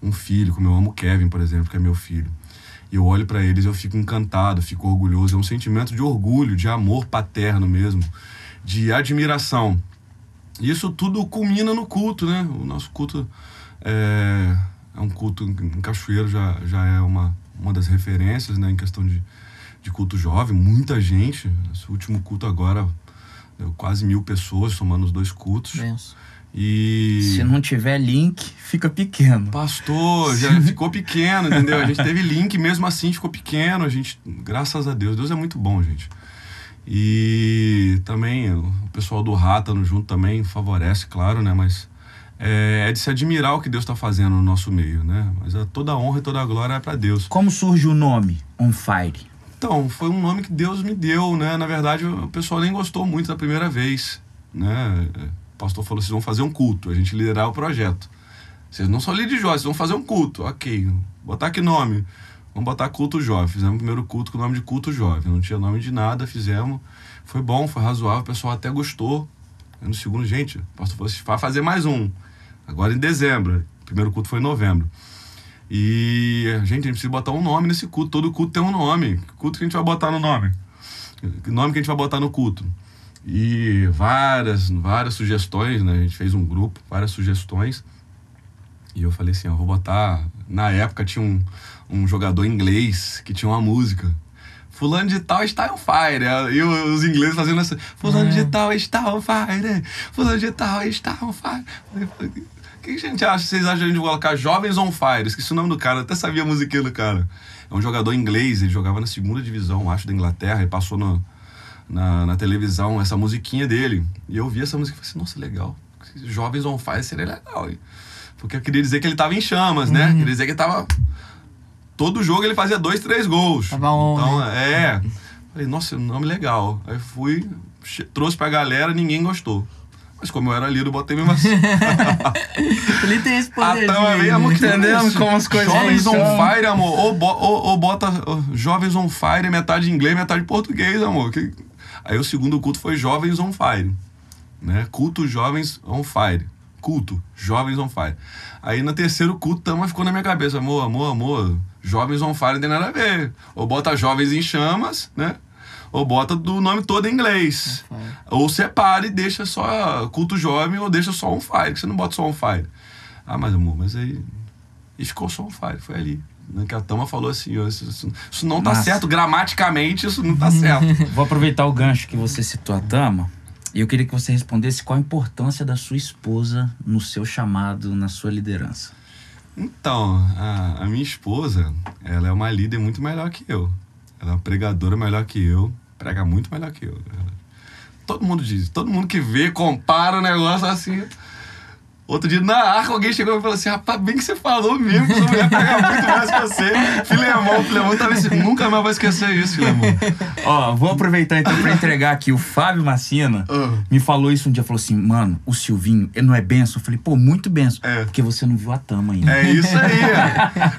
[SPEAKER 3] um filho, como eu amo o Kevin, por exemplo, que é meu filho. Eu olho pra eles, eu fico encantado, fico orgulhoso. É um sentimento de orgulho, de amor paterno mesmo, de admiração. E isso tudo culmina no culto, né? O nosso culto é, é um culto em Cachoeiro, já, já é uma, uma das referências, né? Em questão de, de culto jovem. Muita gente. Esse último culto agora, quase mil pessoas, somando os dois cultos. E...
[SPEAKER 1] Se não tiver link, fica pequeno.
[SPEAKER 3] Pastor, já ficou pequeno, entendeu? A gente teve link, mesmo assim ficou pequeno. A gente, graças a Deus, Deus é muito bom, gente. E também o pessoal do Rata no junto também favorece, claro, né? Mas é, é de se admirar o que Deus está fazendo no nosso meio, né? Mas a- toda a honra e toda a glória é para Deus.
[SPEAKER 1] Como surge o nome On Fire?
[SPEAKER 3] Então, foi um nome que Deus me deu, né? Na verdade, o pessoal nem gostou muito da primeira vez, né? Pastor falou, vocês vão fazer um culto, a gente liderar o projeto. Vocês não são líderes de jovens, vocês vão fazer um culto. Ok, botar que nome? Vamos botar culto jovem. Fizemos o primeiro culto com o nome de culto jovem. Não tinha nome de nada, fizemos. Foi bom, foi razoável, o pessoal até gostou. Aí no segundo, gente, o pastor falou, "Vocês vai fazer mais um. Agora em dezembro. O primeiro culto foi em novembro. E, gente, a gente precisa botar um nome nesse culto. Todo culto tem um nome. Que culto que a gente vai botar no nome? Que nome que a gente vai botar no culto? E várias, várias sugestões, né? A gente fez um grupo, várias sugestões. E eu falei assim, ó, vou botar... Na época tinha um, um jogador inglês que tinha uma música. Fulano de tal está on fire. E os ingleses fazendo essa... Fulano de tal está on fire. Fulano de tal está on fire. O que a gente acha? Vocês acham de colocar Jovens on Fire? Esqueci o nome do cara, até sabia a musiquinha do cara. É um jogador inglês, ele jogava na segunda divisão, acho, da Inglaterra, e passou no, na, na televisão essa musiquinha dele. E eu vi essa música e falei assim, nossa, legal. jovens on fire seria legal, hein? Porque eu queria dizer que ele tava em chamas, né? Queria dizer que ele tava. Todo jogo ele fazia dois, três gols.
[SPEAKER 2] Tava on,
[SPEAKER 3] Então, é. Falei, nossa, nome legal. Aí fui, trouxe pra galera, ninguém gostou. Mas como eu era líder, eu botei mesmo assim.
[SPEAKER 2] Ele tem esse poder.
[SPEAKER 3] que
[SPEAKER 1] Entendemos
[SPEAKER 3] isso?
[SPEAKER 1] como as coisas
[SPEAKER 3] Jovens on fire, amor. Ou, bo- ou- ou bota Jovens on fire, metade inglês, metade português, amor. Que- Aí o segundo culto foi Jovens on fire. Né? Culto Jovens on fire. Culto Jovens on fire. Aí no terceiro culto, tama ficou na minha cabeça. Amor, amor, amor. Jovens on fire não tem nada a ver. Ou bota Jovens em chamas, né? Ou bota do nome todo em inglês.
[SPEAKER 2] On fire.
[SPEAKER 3] Ou separa e deixa só culto jovem ou deixa só on fire, que você não bota só on fire. Ah, mas amor, mas aí. E ficou só on fire, foi ali. Né, Que a Tama falou assim: isso, isso- isso não tá
[SPEAKER 1] Massa.
[SPEAKER 3] certo, gramaticamente isso não tá certo.
[SPEAKER 1] Vou aproveitar o gancho que você citou a Tama. E eu queria que você respondesse qual a importância da sua esposa no seu chamado, na sua liderança.
[SPEAKER 3] Então, a, a minha esposa, ela é uma líder muito melhor que eu. Ela é uma pregadora melhor que eu, prega muito melhor que eu. Todo mundo diz, todo mundo que vê, compara o negócio assim. Outro dia na arca alguém chegou e falou assim: rapaz, bem que você falou mesmo, que sua mulher prega muito mais que você. Filemão, Filemão, talvez você nunca mais vai esquecer isso, Filemão.
[SPEAKER 1] Ó, vou aproveitar então pra entregar aqui. O Fábio Macina
[SPEAKER 3] Ah.
[SPEAKER 1] me falou isso um dia. Falou assim, mano, o Silvinho, ele não é benção? Eu falei, pô, muito benção.
[SPEAKER 3] É.
[SPEAKER 1] Porque você não viu a Tama ainda.
[SPEAKER 3] É isso aí.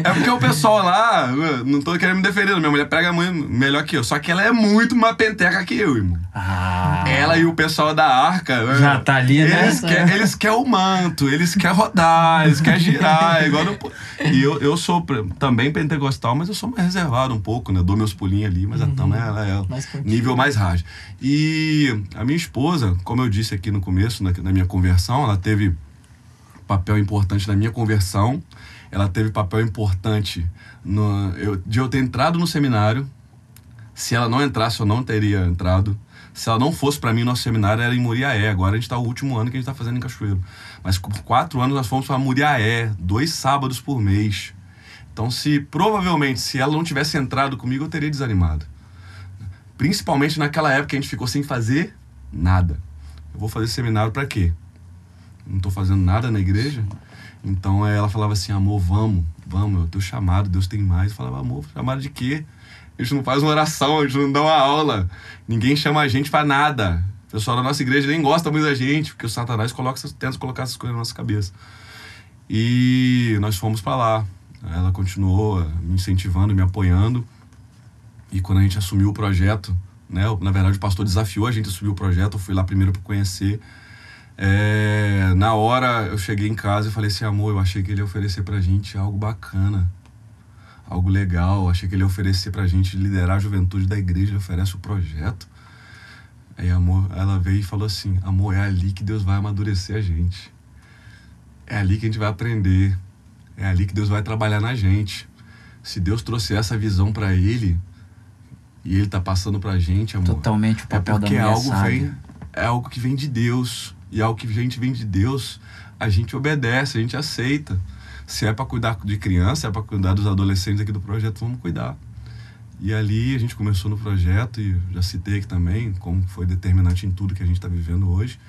[SPEAKER 3] É porque o pessoal lá, não tô querendo me defender, minha mulher prega muito melhor que eu. Só que ela é muito mais penteca que eu, irmão.
[SPEAKER 1] Ah,
[SPEAKER 3] Ela e o pessoal da arca.
[SPEAKER 1] Já
[SPEAKER 3] né,
[SPEAKER 1] tá ali, né?
[SPEAKER 3] Eles querem quer o manto, eles querem rodar, eles querem girar. Igual no- e eu, eu sou também pentecostal, mas eu sou mais reservado um pouco, né? Dou meus pulinhos ali, mas a Tama ela é
[SPEAKER 2] Mais
[SPEAKER 3] nível mais hard. E a minha esposa, como eu disse aqui no começo, na, na minha conversão, ela teve papel importante na minha conversão. Ela teve papel importante no, eu, de eu ter entrado no seminário. Se ela não entrasse, eu não teria entrado. Se ela não fosse para mim, nosso seminário era em Muriaé. Agora a gente está o último ano que a gente está fazendo em Cachoeiro. Mas por quatro anos nós fomos para Muriaé, dois sábados por mês. Então, se provavelmente, se ela não tivesse entrado comigo, eu teria desanimado. Principalmente naquela época que a gente ficou sem fazer nada. Eu vou fazer seminário para quê? Não estou fazendo nada na igreja. Então ela falava assim: amor, vamos, vamos, é o teu chamado, Deus tem mais. Eu falava, amor, chamado de quê? A gente não faz uma oração, a gente não dá uma aula. Ninguém chama a gente para nada. O pessoal da nossa igreja nem gosta muito da gente, porque o Satanás coloca, tenta colocar essas coisas na nossa cabeça. E nós fomos para lá. Ela continuou eh, me incentivando, me apoiando. E quando a gente assumiu o projeto, né? Na verdade, o pastor desafiou a gente a assumir o projeto. Eu fui lá primeiro para conhecer. É, na hora eu cheguei em casa e falei assim, amor, eu achei que ele ia oferecer pra gente algo bacana, algo legal. Achei que ele ia oferecer pra gente liderar a juventude da igreja. Ele oferece o projeto. Aí, amor, ela veio e falou assim: amor, é ali que Deus vai amadurecer a gente. É ali que a gente vai aprender. É ali que Deus vai trabalhar na gente. Se Deus trouxe essa visão pra ele e ele tá passando pra gente, amor.
[SPEAKER 1] Totalmente o
[SPEAKER 3] É
[SPEAKER 1] papel da
[SPEAKER 3] porque
[SPEAKER 1] mulher
[SPEAKER 3] algo
[SPEAKER 1] sábia.
[SPEAKER 3] vem, é algo que vem de Deus. E algo que a gente vem de Deus, a gente obedece, a gente aceita. Se é para cuidar de criança, é para cuidar dos adolescentes aqui do projeto, vamos cuidar. E ali a gente começou no projeto, e já citei aqui também, como foi determinante em tudo que a gente está vivendo hoje.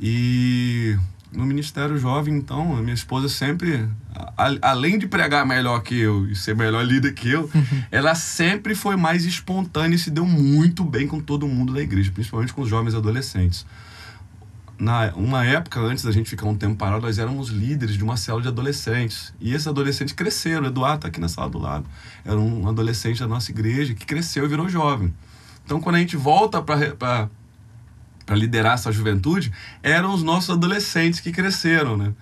[SPEAKER 3] E no Ministério Jovem, então, a minha esposa sempre, a- além de pregar melhor que eu e ser melhor líder que eu, ela sempre foi mais espontânea e se deu muito bem com todo mundo da igreja, principalmente com os jovens adolescentes. Na uma época, antes da gente ficar um tempo parado, nós éramos líderes de uma célula de adolescentes. E esses adolescentes cresceram. O Eduardo está aqui na sala do lado. Era um adolescente da nossa igreja que cresceu e virou jovem. Então, quando a gente volta para liderar essa juventude, eram os nossos adolescentes que cresceram, né?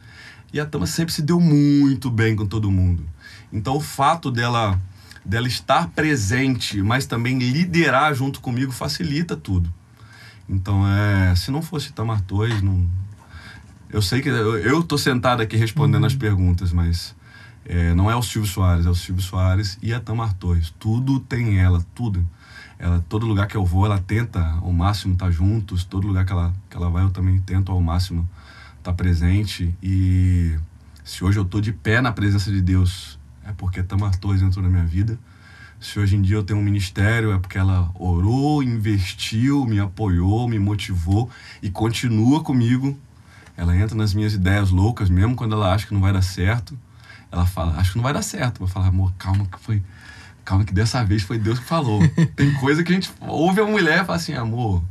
[SPEAKER 3] E a Tama sempre se deu muito bem com todo mundo. Então, o fato dela dela estar presente, mas também liderar junto comigo facilita tudo. Então, é, se não fosse Itamar Torres, não... eu sei que eu, eu tô sentado aqui respondendo as perguntas, mas é, não é o Silvio Soares, é o Silvio Soares e a Tamar Torres. Tudo tem ela, tudo. Ela, todo lugar que eu vou, ela tenta ao máximo estar juntos. Todo lugar que ela, que ela vai, eu também tento ao máximo estar presente. E se hoje eu tô de pé na presença de Deus, é porque Tamar Torres entrou na minha vida. Se hoje em dia eu tenho um ministério, é porque ela orou, investiu, me apoiou, me motivou e continua comigo. Ela entra nas minhas ideias loucas, mesmo quando ela acha que não vai dar certo. Ela fala, acho que não vai dar certo. Eu falo, amor, calma que foi. Calma que dessa vez foi Deus que falou. Tem coisa que a gente ouve a mulher e fala assim, amor,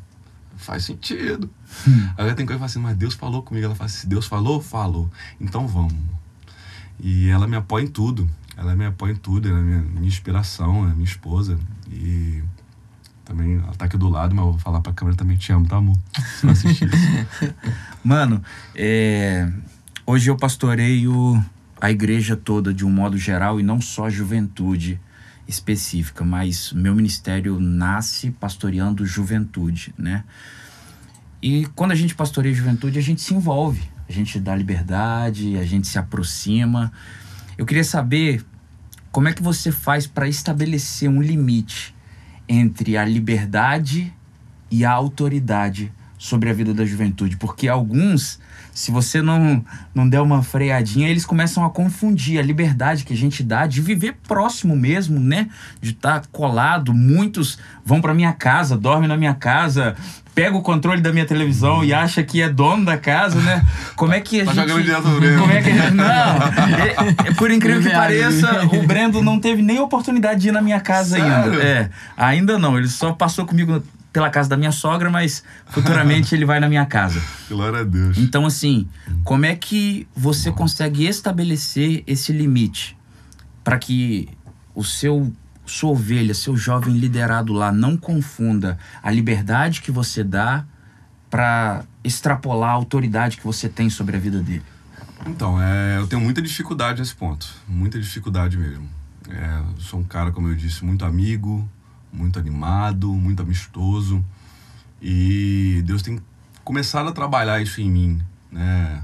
[SPEAKER 3] faz sentido. Hum. Aí tem coisa que fala assim, mas Deus falou comigo. Ela fala assim, se Deus falou, falou. Então vamos. E ela me apoia em tudo. Ela me apoia em tudo, ela é minha, minha inspiração, é minha esposa. E também ela tá aqui do lado, mas eu vou falar pra câmera também te amo, tá, amor? Assistir
[SPEAKER 1] Mano, é... hoje eu pastoreio a igreja toda de um modo geral e não só a juventude específica, mas meu ministério nasce pastoreando juventude, né? E quando a gente pastoreia juventude, a gente se envolve, a gente dá liberdade, a gente se aproxima. Eu queria saber como é que você faz para estabelecer um limite entre a liberdade e a autoridade sobre a vida da juventude, porque alguns, se você não, não der uma freadinha, eles começam a confundir a liberdade que a gente dá de viver próximo mesmo, né? De estar tá colado. Muitos vão para minha casa, dormem na minha casa, pega o controle da minha televisão e acha que é dono da casa, né? Como é que a tá gente. Jogando direto no Como é que. Não, é, é, por incrível que pareça, o Brendo não teve nem oportunidade de ir na minha casa Sério? ainda. É, ainda não. Ele só passou comigo pela casa da minha sogra, mas futuramente ele vai na minha casa.
[SPEAKER 3] Glória a Deus.
[SPEAKER 1] Então, assim, como é que você consegue estabelecer esse limite para que o seu sua ovelha, seu jovem liderado lá, não confunda a liberdade que você dá para extrapolar a autoridade que você tem sobre a vida dele?
[SPEAKER 3] Então, é, eu tenho muita dificuldade nesse ponto, muita dificuldade mesmo. É, sou um cara, como eu disse, muito amigo, muito animado, muito amistoso. E Deus tem começado a trabalhar isso em mim, né?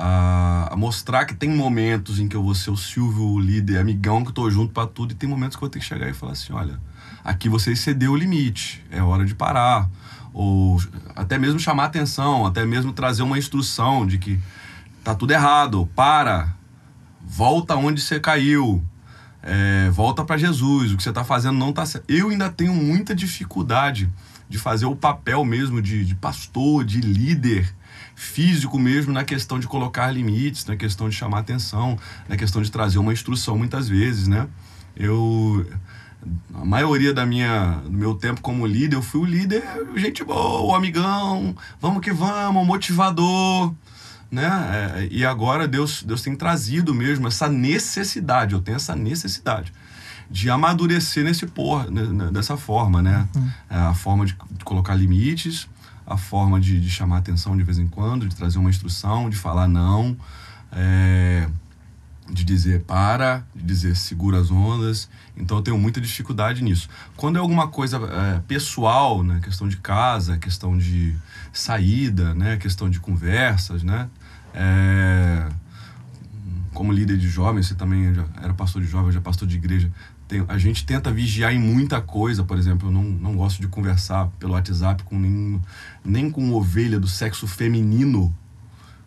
[SPEAKER 3] A, mostrar que tem momentos em que eu vou ser o Silvio, o líder, amigão, que eu tô junto para tudo, e tem momentos que eu vou ter que chegar e falar assim: olha, aqui você excedeu o limite, é hora de parar. Ou até mesmo chamar atenção, até mesmo trazer uma instrução de que tá tudo errado, para, volta onde você caiu, é, volta para Jesus, o que você está fazendo não está certo. Eu ainda tenho muita dificuldade de fazer o papel mesmo de, de, pastor, de líder físico mesmo na questão de colocar limites, na questão de chamar atenção, na questão de trazer uma instrução muitas vezes, né? Eu a maioria da minha do meu tempo como líder, eu fui o líder, gente boa, amigão, vamos que vamos, motivador, né? É, e agora Deus, Deus tem trazido mesmo essa necessidade, eu tenho essa necessidade de amadurecer nesse por, né, né, dessa forma, né? Uhum. É, a forma de, de, colocar limites, a forma de, de, chamar atenção de vez em quando, de trazer uma instrução, de falar não, é, de dizer para, de dizer segura as ondas. Então eu tenho muita dificuldade nisso. Quando é alguma coisa é, pessoal, né? Questão de casa, questão de saída, né? Questão de conversas, né? É, como líder de jovens, você também era pastor de jovens, já pastor de igreja. Tem, a gente tenta vigiar em muita coisa, por exemplo, eu não, não gosto de conversar pelo WhatsApp com nenhum, nem com ovelha do sexo feminino.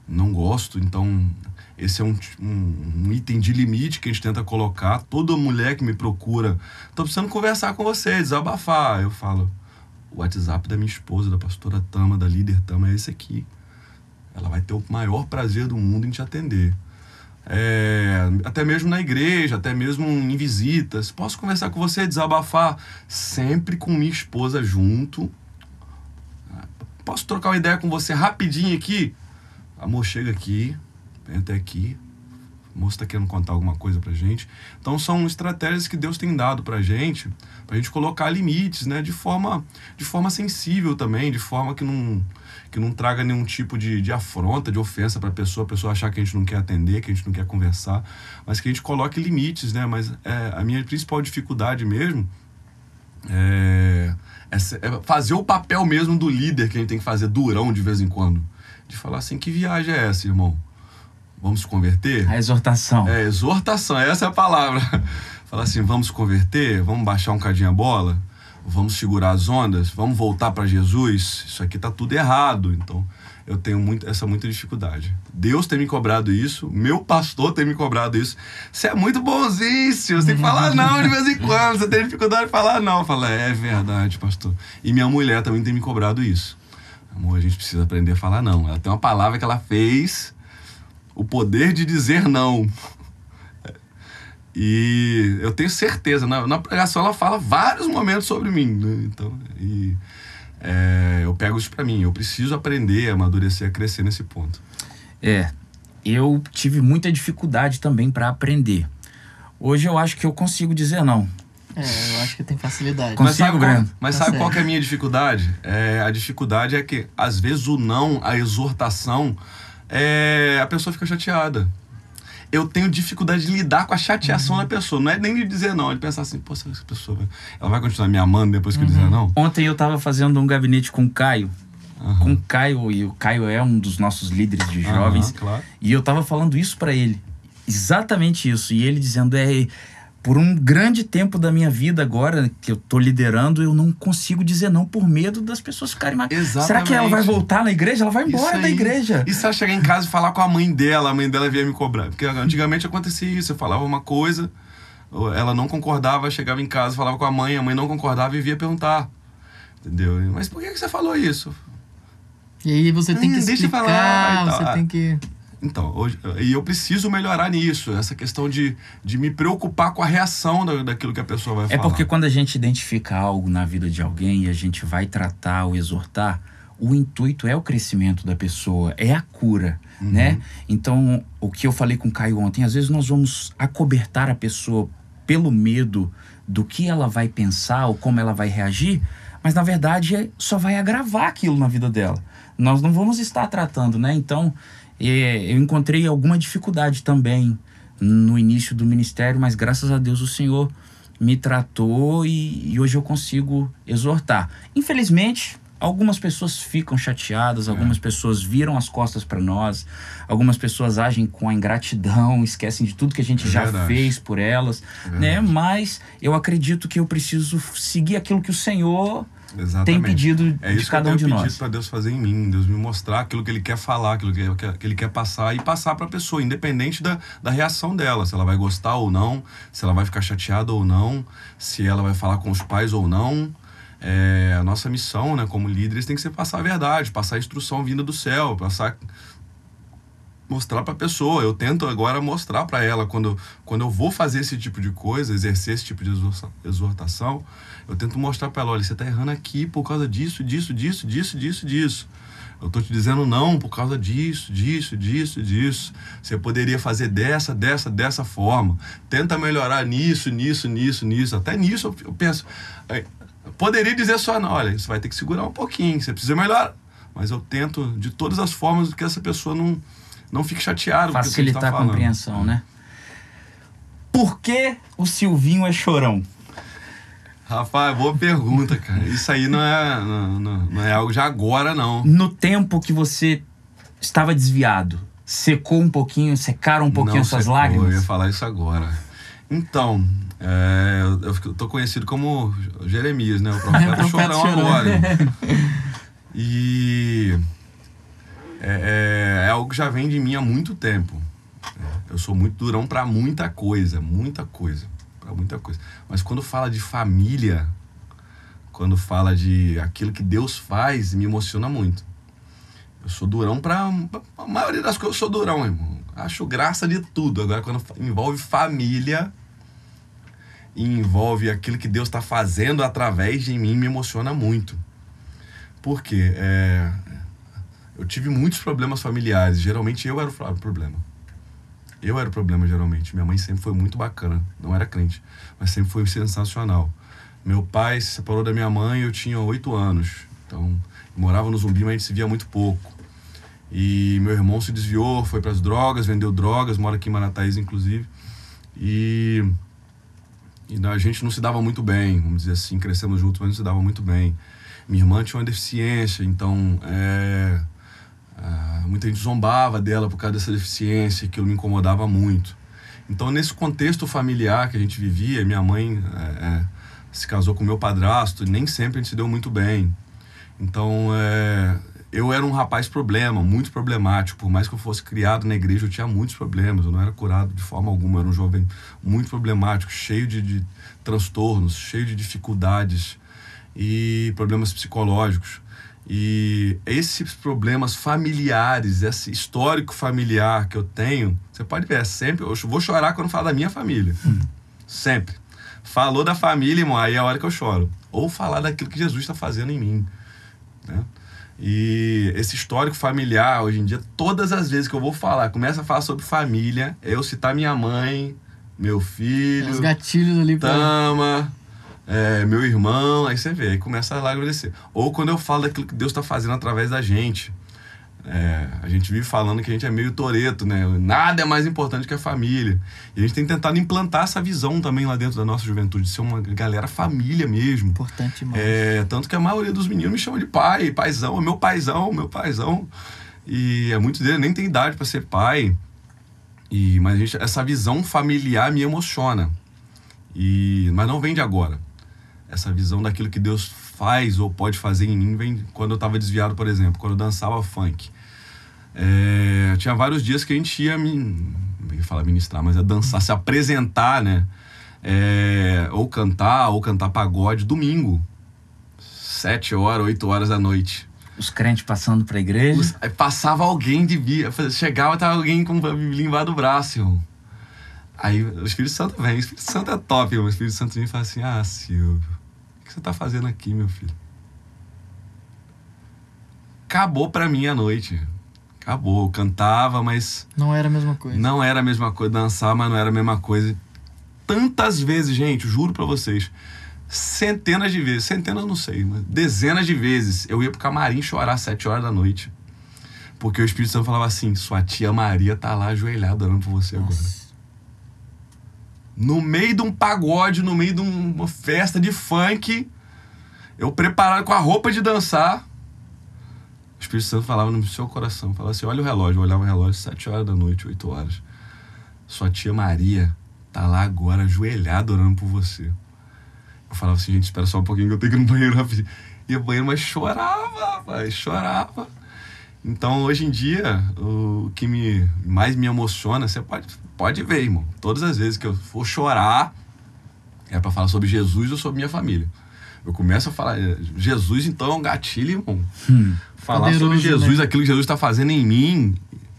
[SPEAKER 3] Não gosto, então esse é um, um, um, item de limite que a gente tenta colocar. Toda mulher que me procura, tô precisando conversar com você, desabafar. Eu falo, o WhatsApp da minha esposa, da pastora Tama, da líder Tama, é esse aqui. Ela vai ter o maior prazer do mundo em te atender. É, até mesmo na igreja, até mesmo em visitas. Posso conversar com você, desabafar, sempre com minha esposa junto. Posso trocar uma ideia com você rapidinho aqui? Amor, chega aqui, vem até aqui. O moço está querendo contar alguma coisa pra gente. Então são estratégias que Deus tem dado pra gente, pra gente colocar limites, né? De forma, de forma sensível também, de forma que não que não traga nenhum tipo de, de afronta, de ofensa para a pessoa, a pessoa achar que a gente não quer atender, que a gente não quer conversar, mas que a gente coloque limites, né? Mas é, a minha principal dificuldade mesmo é, é, é, fazer o papel mesmo do líder que a gente tem que fazer durão de vez em quando. De falar assim, que viagem é essa, irmão? Vamos se converter?
[SPEAKER 1] A exortação.
[SPEAKER 3] É, exortação, essa é a palavra. Falar assim, vamos se converter? Vamos baixar um cadinho a bola? vamos segurar as ondas, vamos voltar para Jesus, isso aqui está tudo errado. Então, eu tenho muito, essa muita dificuldade. Deus tem me cobrado isso, meu pastor tem me cobrado isso. Você é muito bonzinho, você tem que falar não de vez em quando, você tem dificuldade de falar não. Fala, é verdade, pastor. E minha mulher também tem me cobrado isso. Amor, a gente precisa aprender a falar não. Ela tem uma palavra que ela fez, o poder de dizer não. E eu tenho certeza, na, na pregação ela fala vários momentos sobre mim. Né? Então, e, é, eu pego isso para mim. Eu preciso aprender, amadurecer, a crescer nesse ponto.
[SPEAKER 1] É, eu tive muita dificuldade também para aprender. Hoje eu acho que eu consigo dizer não.
[SPEAKER 2] É, eu acho que tem facilidade.
[SPEAKER 1] Consigo,
[SPEAKER 3] mas sabe, qual, mas
[SPEAKER 2] Tá
[SPEAKER 3] sabe qual é a minha dificuldade? É, a dificuldade é que, às vezes, o não, a exortação, é, a pessoa fica chateada. Eu tenho dificuldade de lidar com a chateação
[SPEAKER 2] Uhum.
[SPEAKER 3] da pessoa. Não é nem de dizer não, é de pensar assim, pô, será que essa pessoa ela vai continuar me amando depois que eu
[SPEAKER 2] Uhum.
[SPEAKER 3] dizer não?
[SPEAKER 1] Ontem eu tava fazendo um gabinete com o Caio.
[SPEAKER 3] Aham.
[SPEAKER 1] Com o Caio, e o Caio é um dos nossos líderes de jovens.
[SPEAKER 3] Claro.
[SPEAKER 1] E eu tava falando isso para ele. Exatamente isso. E ele dizendo: é. Por um grande tempo da minha vida agora, que eu tô liderando, eu não consigo dizer não por medo das pessoas ficarem mais.
[SPEAKER 3] Exatamente.
[SPEAKER 1] Será que ela vai voltar na igreja? Ela vai embora da igreja.
[SPEAKER 3] E se ela chegar em casa e falar com a mãe dela, a mãe dela vinha me cobrar? Porque antigamente acontecia isso, eu falava uma coisa, ela não concordava, chegava em casa, falava com a mãe, a mãe não concordava e via perguntar. Entendeu? Mas por que que você falou isso?
[SPEAKER 2] E aí você tem que
[SPEAKER 3] Hum, deixa eu
[SPEAKER 2] explicar,
[SPEAKER 3] falar
[SPEAKER 2] você tem que...
[SPEAKER 3] Então, hoje, e eu preciso melhorar nisso, essa questão de, de me preocupar com a reação da, daquilo que a pessoa vai
[SPEAKER 1] É
[SPEAKER 3] falar.
[SPEAKER 1] porque quando a gente identifica algo na vida de alguém e a gente vai tratar ou exortar, o intuito é o crescimento da pessoa, é a cura, né? Então, o que eu falei com o Caio ontem, às vezes nós vamos acobertar a pessoa pelo medo do que ela vai pensar ou como ela vai reagir, mas na verdade é- só vai agravar aquilo na vida dela. Nós não vamos estar tratando, né? Então, é, eu encontrei alguma dificuldade também no início do ministério, mas graças a Deus o Senhor me tratou e, e hoje eu consigo exortar. Infelizmente, algumas pessoas ficam chateadas, algumas pessoas viram as costas para nós, algumas pessoas agem com a ingratidão, esquecem de tudo que a gente
[SPEAKER 3] É
[SPEAKER 1] já
[SPEAKER 3] verdade.
[SPEAKER 1] fez por elas,
[SPEAKER 3] É
[SPEAKER 1] né? Mas eu acredito que eu preciso seguir aquilo que o Senhor
[SPEAKER 3] Exatamente.
[SPEAKER 1] tem pedido
[SPEAKER 3] É
[SPEAKER 1] de
[SPEAKER 3] isso
[SPEAKER 1] cada
[SPEAKER 3] que
[SPEAKER 1] um
[SPEAKER 3] eu
[SPEAKER 1] de
[SPEAKER 3] tenho pedido
[SPEAKER 1] nós.
[SPEAKER 3] para Deus fazer em mim, Deus me mostrar aquilo que Ele quer falar, aquilo que, que- que Ele quer passar e passar para a pessoa, independente da, da reação dela, se ela vai gostar ou não, se ela vai ficar chateada ou não, se ela vai falar com os pais ou não. É, a nossa missão, né, como líderes, tem que ser passar a verdade, passar a instrução vinda do céu, passar mostrar para a pessoa. Eu tento agora mostrar para ela quando, quando eu vou fazer esse tipo de coisa, exercer esse tipo de exorta- exortação, eu tento mostrar para ela, olha, você está errando aqui por causa disso, disso, disso, disso, disso, disso. Eu tô te dizendo não por causa disso, disso, disso, disso. Você poderia fazer dessa, dessa, dessa forma. Tenta melhorar nisso, nisso, nisso, nisso. Até nisso eu- penso. Poderia dizer só, não, olha, você vai ter que segurar um pouquinho, você precisa melhorar. Mas eu tento de todas as formas que essa pessoa não, não fique chateada com o que você está
[SPEAKER 1] Facilitar a
[SPEAKER 3] falando.
[SPEAKER 1] compreensão, né? Por que o Silvinho é chorão?
[SPEAKER 3] Rapaz, boa pergunta, cara. Isso aí não é, não, não- é algo de agora, não.
[SPEAKER 1] No tempo que você estava desviado, secou um pouquinho, secaram um pouquinho
[SPEAKER 3] não
[SPEAKER 1] as suas
[SPEAKER 3] secou, Eu ia
[SPEAKER 1] lágrimas?
[SPEAKER 3] falar isso agora. Então, é, eu, eu tô conhecido como Jeremias, né? O profeta,
[SPEAKER 2] Profeta
[SPEAKER 3] chorão
[SPEAKER 2] chorão.
[SPEAKER 3] agora. E é, é- é algo que já vem de mim há muito tempo. Eu sou muito durão para muita coisa, muita coisa, para muita coisa. Mas quando fala de família, quando fala de aquilo que Deus faz, me emociona muito. Eu sou durão para a maioria das coisas, eu sou durão, irmão. Acho graça de tudo. Agora, quando envolve família envolve aquilo que Deus está fazendo através de mim, me emociona muito. Por quê? É, eu tive muitos problemas familiares. Geralmente eu era o problema. Eu era o problema, geralmente. Minha mãe sempre foi muito bacana. Não era crente, mas sempre foi sensacional. Meu pai se separou da minha mãe, eu tinha oito anos. Então, morava no Zumbi, mas a gente se via muito pouco. E meu irmão se desviou, foi para as drogas, vendeu drogas, mora aqui em Marataízes, inclusive. E, e a gente não se dava muito bem, vamos dizer assim, crescemos juntos, mas não se dava muito bem. Minha irmã tinha uma deficiência, então é, ah, muita gente zombava dela por causa dessa deficiência, aquilo me incomodava muito. Então, nesse contexto familiar que a gente vivia, minha mãe é, é, se casou com meu padrasto, e nem sempre a gente se deu muito bem. Então, é, eu era um rapaz problema, muito problemático. Por mais que eu fosse criado na igreja, eu tinha muitos problemas. Eu não era curado de forma alguma. Eu era um jovem muito problemático, cheio de, de transtornos, cheio de dificuldades e problemas psicológicos. E esses problemas familiares, esse histórico familiar que eu tenho, você pode ver, é sempre. Eu vou chorar quando falo da minha família. Sempre. Falou da família, irmão, aí é a hora que eu choro. Ou falar daquilo que Jesus está fazendo em mim. Né? E esse histórico familiar, hoje em dia, todas as vezes que eu vou falar, começa a falar sobre família, eu citar minha mãe, meu filho.
[SPEAKER 2] Os gatilhos ali pra.
[SPEAKER 3] Tama, é, meu irmão, aí você vê, aí começa a lágrima descer. Ou quando eu falo daquilo que Deus está fazendo através da gente. É, a gente vive falando que a gente é meio toreto, né? Nada é mais importante que a família. E a gente tem tentado implantar essa visão também lá dentro da nossa juventude, de ser uma galera família mesmo.
[SPEAKER 2] Importante demais.
[SPEAKER 3] É, tanto que a maioria dos meninos me chama de pai, paizão, meu paizão, meu paizão. E é muito dele, nem tem idade para ser pai. E, mas a gente, essa visão familiar me emociona. E, mas não vem de agora. Essa visão daquilo que Deus faz ou pode fazer em mim vem quando eu estava desviado, por exemplo, quando eu dançava funk. É, tinha vários dias que a gente ia, me, ia falar ministrar, mas é dançar, se apresentar, né? É, ou cantar, ou cantar pagode, domingo. Sete horas, oito horas da noite.
[SPEAKER 1] Os crentes passando pra igreja.
[SPEAKER 3] Os- passava alguém de via, chegava tava alguém com a Bíblia embaixo do braço, irmão. Aí o Espírito Santo vem, o Espírito Santo é top, irmão. O Espírito Santo vem e fala assim: Ah, Silvio, que você tá fazendo aqui, meu filho? Acabou pra mim a noite. Acabou. Eu cantava, mas
[SPEAKER 2] Não era a mesma coisa.
[SPEAKER 3] não era a mesma coisa. Dançar, mas não era a mesma coisa. Tantas vezes, gente, juro pra vocês. Centenas de vezes, centenas não sei, mas dezenas de vezes eu ia pro camarim chorar às sete horas da noite. Porque o Espírito Santo falava assim: sua tia Maria tá lá ajoelhada orando por você agora. No meio de um pagode, no meio de um- uma festa de funk, eu preparado com a roupa de dançar. O Espírito Santo falava no seu coração, falava assim, olha o relógio, eu olhava o relógio, sete horas da noite, oito horas. Sua tia Maria tá lá agora, ajoelhada, orando por você. Eu falava assim, gente, espera só um pouquinho que eu tenho que ir no banheiro rapidinho. Ia banheiro, mas chorava, rapaz, chorava. Então, hoje em dia, o que me, mais me emociona, você pode, pode ver, irmão. Todas as vezes que eu for chorar, é para falar sobre Jesus ou sobre minha família. Eu começo a falar, Jesus então é um gatilho, irmão. Falar sobre
[SPEAKER 2] Poderoso,
[SPEAKER 3] Jesus,
[SPEAKER 2] né?
[SPEAKER 3] aquilo que Jesus está fazendo em mim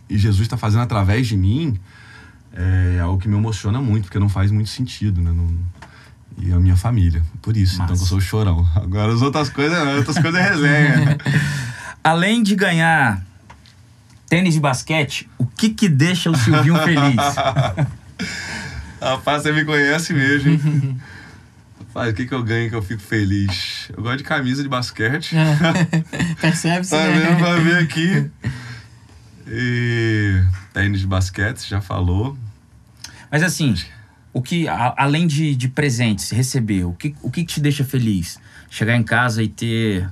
[SPEAKER 3] e Jesus está fazendo através de mim, é algo que me emociona muito, porque não faz muito sentido, né? Não- e a minha família. Por isso, então, que eu
[SPEAKER 1] Massa.
[SPEAKER 3] sou chorão. Agora as outras coisas, não, outras coisas é resenha.
[SPEAKER 1] Além de ganhar tênis de basquete, o que que deixa o Silvinho feliz?
[SPEAKER 3] Rapaz, você me conhece mesmo, hein? Rapaz, o que, que eu ganho que eu fico feliz? Eu gosto de camisa de basquete.
[SPEAKER 2] Percebe-se,
[SPEAKER 3] Tá
[SPEAKER 2] né?
[SPEAKER 3] vendo pra ver aqui? E tênis de basquete, você já falou.
[SPEAKER 1] Mas assim, o que, a- além de, de presentes, receber, o que, o que que te deixa feliz? Chegar em casa e ter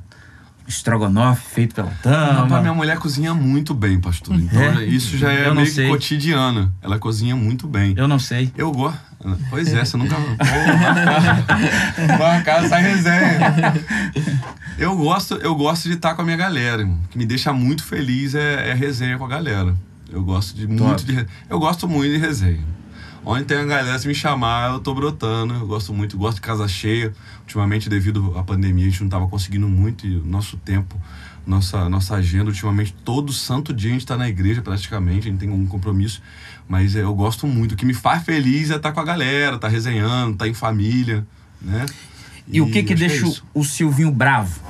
[SPEAKER 1] estrogonofe feito pela
[SPEAKER 3] Rapaz, minha
[SPEAKER 1] Tama?
[SPEAKER 3] mulher cozinha muito bem, pastor. Então
[SPEAKER 1] É?
[SPEAKER 3] isso já é
[SPEAKER 1] Eu
[SPEAKER 3] meio que cotidiano. Ela cozinha muito bem.
[SPEAKER 1] Eu não sei.
[SPEAKER 3] Eu gosto. Pois é, você nunca. Pô, marcar essa resenha. Eu gosto, eu gosto de estar com a minha galera. O que me deixa muito feliz é, é resenha com a galera. Eu gosto de muito de. Eu gosto muito de resenha. Onde tem a galera, se me chamar, eu tô brotando. Eu gosto muito, gosto de casa cheia. Ultimamente, devido à pandemia, a gente não tava conseguindo muito e o nosso tempo, nossa, nossa agenda, ultimamente, todo santo dia a gente tá na igreja praticamente, a gente tem um compromisso. Mas é, eu gosto muito. O que me faz feliz é estar com a galera, tá resenhando, tá em família, né?
[SPEAKER 1] E, o que que
[SPEAKER 3] acho
[SPEAKER 1] deixa
[SPEAKER 3] é
[SPEAKER 1] o-
[SPEAKER 3] isso.
[SPEAKER 1] Silvinho bravo?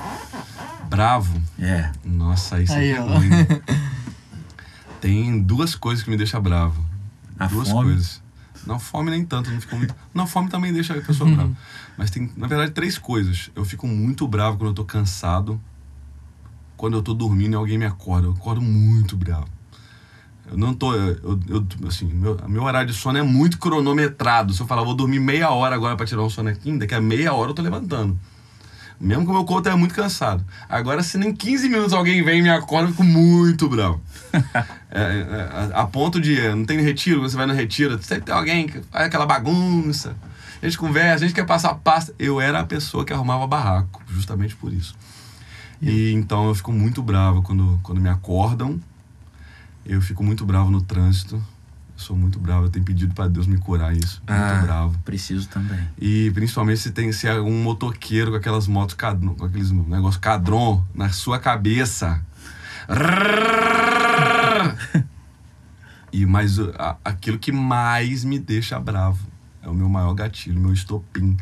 [SPEAKER 3] Bravo.
[SPEAKER 1] É.
[SPEAKER 3] Nossa, você
[SPEAKER 2] Aí, ó.
[SPEAKER 3] hein? Tem duas coisas que me deixam bravo.
[SPEAKER 1] A
[SPEAKER 3] duas
[SPEAKER 1] fome?
[SPEAKER 3] coisas. Não, fome nem tanto, não fico muito. Não, fome também deixa a pessoa brava. Mas tem, na verdade, três coisas. Eu fico muito bravo quando eu tô cansado. Quando eu tô dormindo e alguém me acorda. Eu acordo muito bravo. Eu não tô. Eu, eu- assim, meu, meu horário de sono é muito cronometrado. Se eu falar, vou dormir meia hora agora pra tirar um sono aqui, daqui a meia hora eu tô levantando. Mesmo que o meu corpo esteja muito cansado. Agora, se nem 15 minutos alguém vem e me acorda, eu fico muito bravo. É, é, a, a ponto de. Não tem retiro, você vai no retiro, sempre tem alguém que faz aquela bagunça. A gente conversa, a gente quer passar pasta. Eu era a pessoa que arrumava barraco, justamente por isso. E então eu fico muito bravo quando, quando me acordam. Eu fico muito bravo no trânsito. Eu sou muito bravo, eu tenho pedido para Deus me curar isso. Muito
[SPEAKER 1] Ah,
[SPEAKER 3] bravo.
[SPEAKER 1] Preciso também.
[SPEAKER 3] E principalmente se tem se é um motoqueiro com aquelas motos com aqueles negócios cadron na sua cabeça. e mas a- aquilo que mais me deixa bravo é o meu maior gatilho, meu estopim.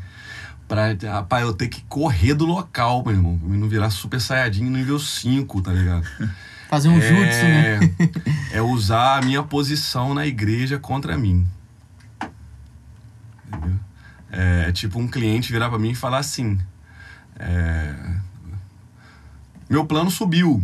[SPEAKER 3] Pra, rapaz, eu ter que correr do local, meu irmão. Pra mim não virar super saiyajin nível 5, tá ligado?
[SPEAKER 2] Fazer um jutsu, né?
[SPEAKER 3] é usar a minha posição na igreja contra mim. Entendeu? É, é tipo um cliente virar pra mim e falar assim: é, Meu plano subiu.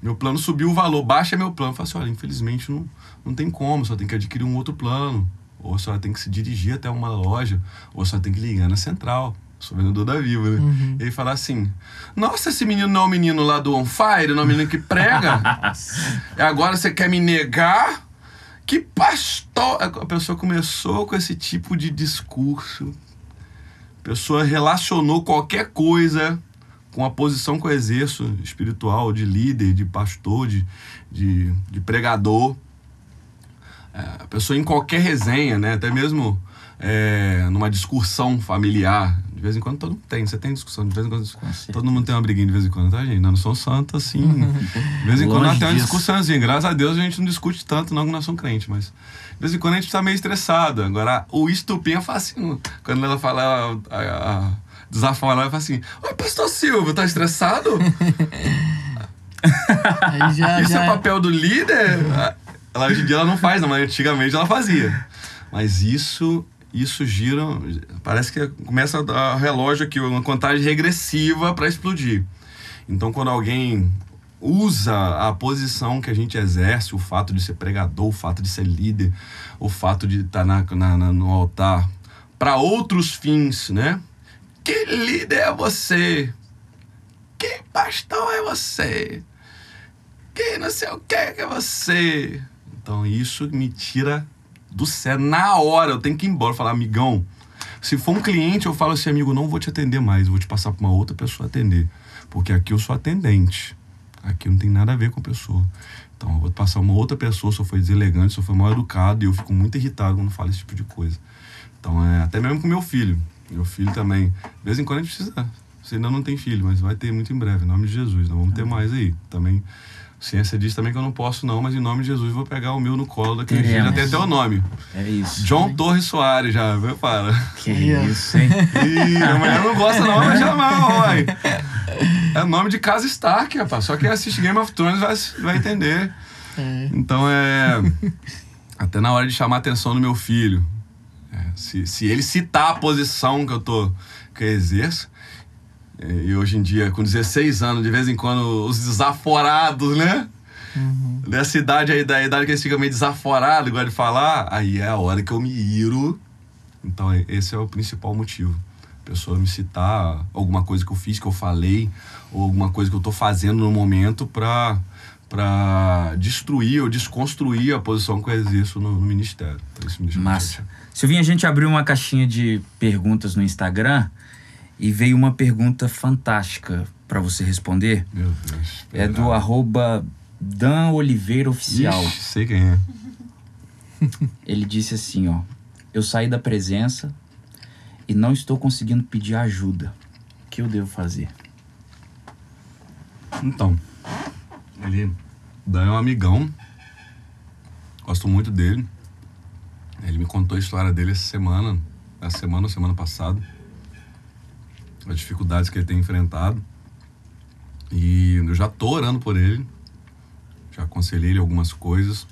[SPEAKER 3] Meu plano subiu o valor, baixa meu plano. Eu falo assim: olha, infelizmente não, não tem como, só tem que adquirir um outro plano. Ou só tem que se dirigir até uma loja, ou só tem que ligar na central. Sou vendedor da Viva, né?
[SPEAKER 2] Uhum.
[SPEAKER 3] E ele fala assim: Nossa, esse menino não é o menino lá do On Fire, não é o menino que prega? e agora você quer me negar? Que pastor! A pessoa começou com esse tipo de discurso. A pessoa relacionou qualquer coisa com a posição que eu exerço espiritual, de líder, de pastor, de, de, de pregador. É, a pessoa em qualquer resenha, né? Até mesmo é, numa discussão familiar. De vez em quando todo mundo tem. Você tem discussão, de vez em quando. Todo mundo tem uma briguinha de vez em quando, tá, gente? Nós não somos santos assim. De vez em quando temos uma discussãozinha. Graças a Deus a gente não discute tanto, não, que nós somos crentes, mas. De vez em quando a gente tá meio estressado. Agora, o estupim é fácil. Quando ela fala, ela, a, a, desafora ela, fala assim: Oi, pastor Silvio, tá estressado?
[SPEAKER 2] Já,
[SPEAKER 3] Isso
[SPEAKER 2] já
[SPEAKER 3] é papel do líder? Ela, hoje em dia ela não faz, não, mas antigamente ela fazia. Mas isso, isso gira. Parece que começa a relógio aqui, uma contagem regressiva para explodir. Então, quando alguém usa a posição que a gente exerce, o fato de ser pregador, o fato de ser líder, o fato de estar na, na- na- no altar, para outros fins, né? Que líder é você? Que pastor é você? que não sei o que que é você. Então isso me tira do sério. Na hora, eu tenho que ir embora. Falar, amigão, se for um cliente, eu falo assim, amigo, não vou te atender mais. Vou te passar para uma outra pessoa atender. Porque aqui eu sou atendente. Aqui não tem nada a ver com a pessoa. Então eu vou passar uma outra pessoa se eu for deselegante, se eu for mal educado. E eu fico muito irritado quando falo esse tipo de coisa. Então é até mesmo com meu filho. Meu filho também. De vez em quando a gente precisa. Você ainda não tem filho, mas vai ter muito em breve, em nome de Jesus. Nós vamos ter mais aí. Também. Ciência diz também que eu não posso, não, mas em nome de Jesus eu vou pegar o meu no colo daquele dia. Já tem até o nome.
[SPEAKER 1] É isso.
[SPEAKER 3] John Torres Soares já, viu? Para.
[SPEAKER 1] Que
[SPEAKER 2] ó.
[SPEAKER 1] isso, hein?
[SPEAKER 3] Ih, a mulher não gosta, não, vai chamar, uai. É nome de casa Stark, rapaz. Só quem assiste Game of Thrones vai, vai entender.
[SPEAKER 2] É.
[SPEAKER 3] Então é. Até na hora de chamar a atenção do meu filho. é, se, se ele citar a posição que eu tô. que eu exerço. É, E hoje em dia, com 16 anos, de vez em quando, os desaforados, né?
[SPEAKER 2] Uhum.
[SPEAKER 3] Dessa idade aí, da idade que eles ficam meio desaforados, igual de falar, aí é a hora que eu me iro. Então, é- esse é o principal motivo. A pessoa me citar alguma coisa que eu fiz, que eu falei, ou alguma coisa que eu tô fazendo no momento pra, pra destruir ou desconstruir a posição que eu exerço no, no ministério. Então, isso me deixa muito
[SPEAKER 1] Massa. Silvinho, a gente abriu uma caixinha de perguntas no Instagram e veio uma pergunta fantástica para você responder.
[SPEAKER 3] Meu Deus.
[SPEAKER 1] É do arroba Dan Oliveira Oficial.
[SPEAKER 3] Ixi, sei quem é.
[SPEAKER 1] Ele disse assim, ó. Eu saí da presença e não estou conseguindo pedir ajuda. O que eu devo fazer?
[SPEAKER 3] Então, ele Dan é um amigão. Gosto muito dele. Ele me contou a história dele essa semana, essa semana ou semana passada. As dificuldades que ele tem enfrentado. E eu já tô orando por ele. Já aconselhei ele algumas coisas.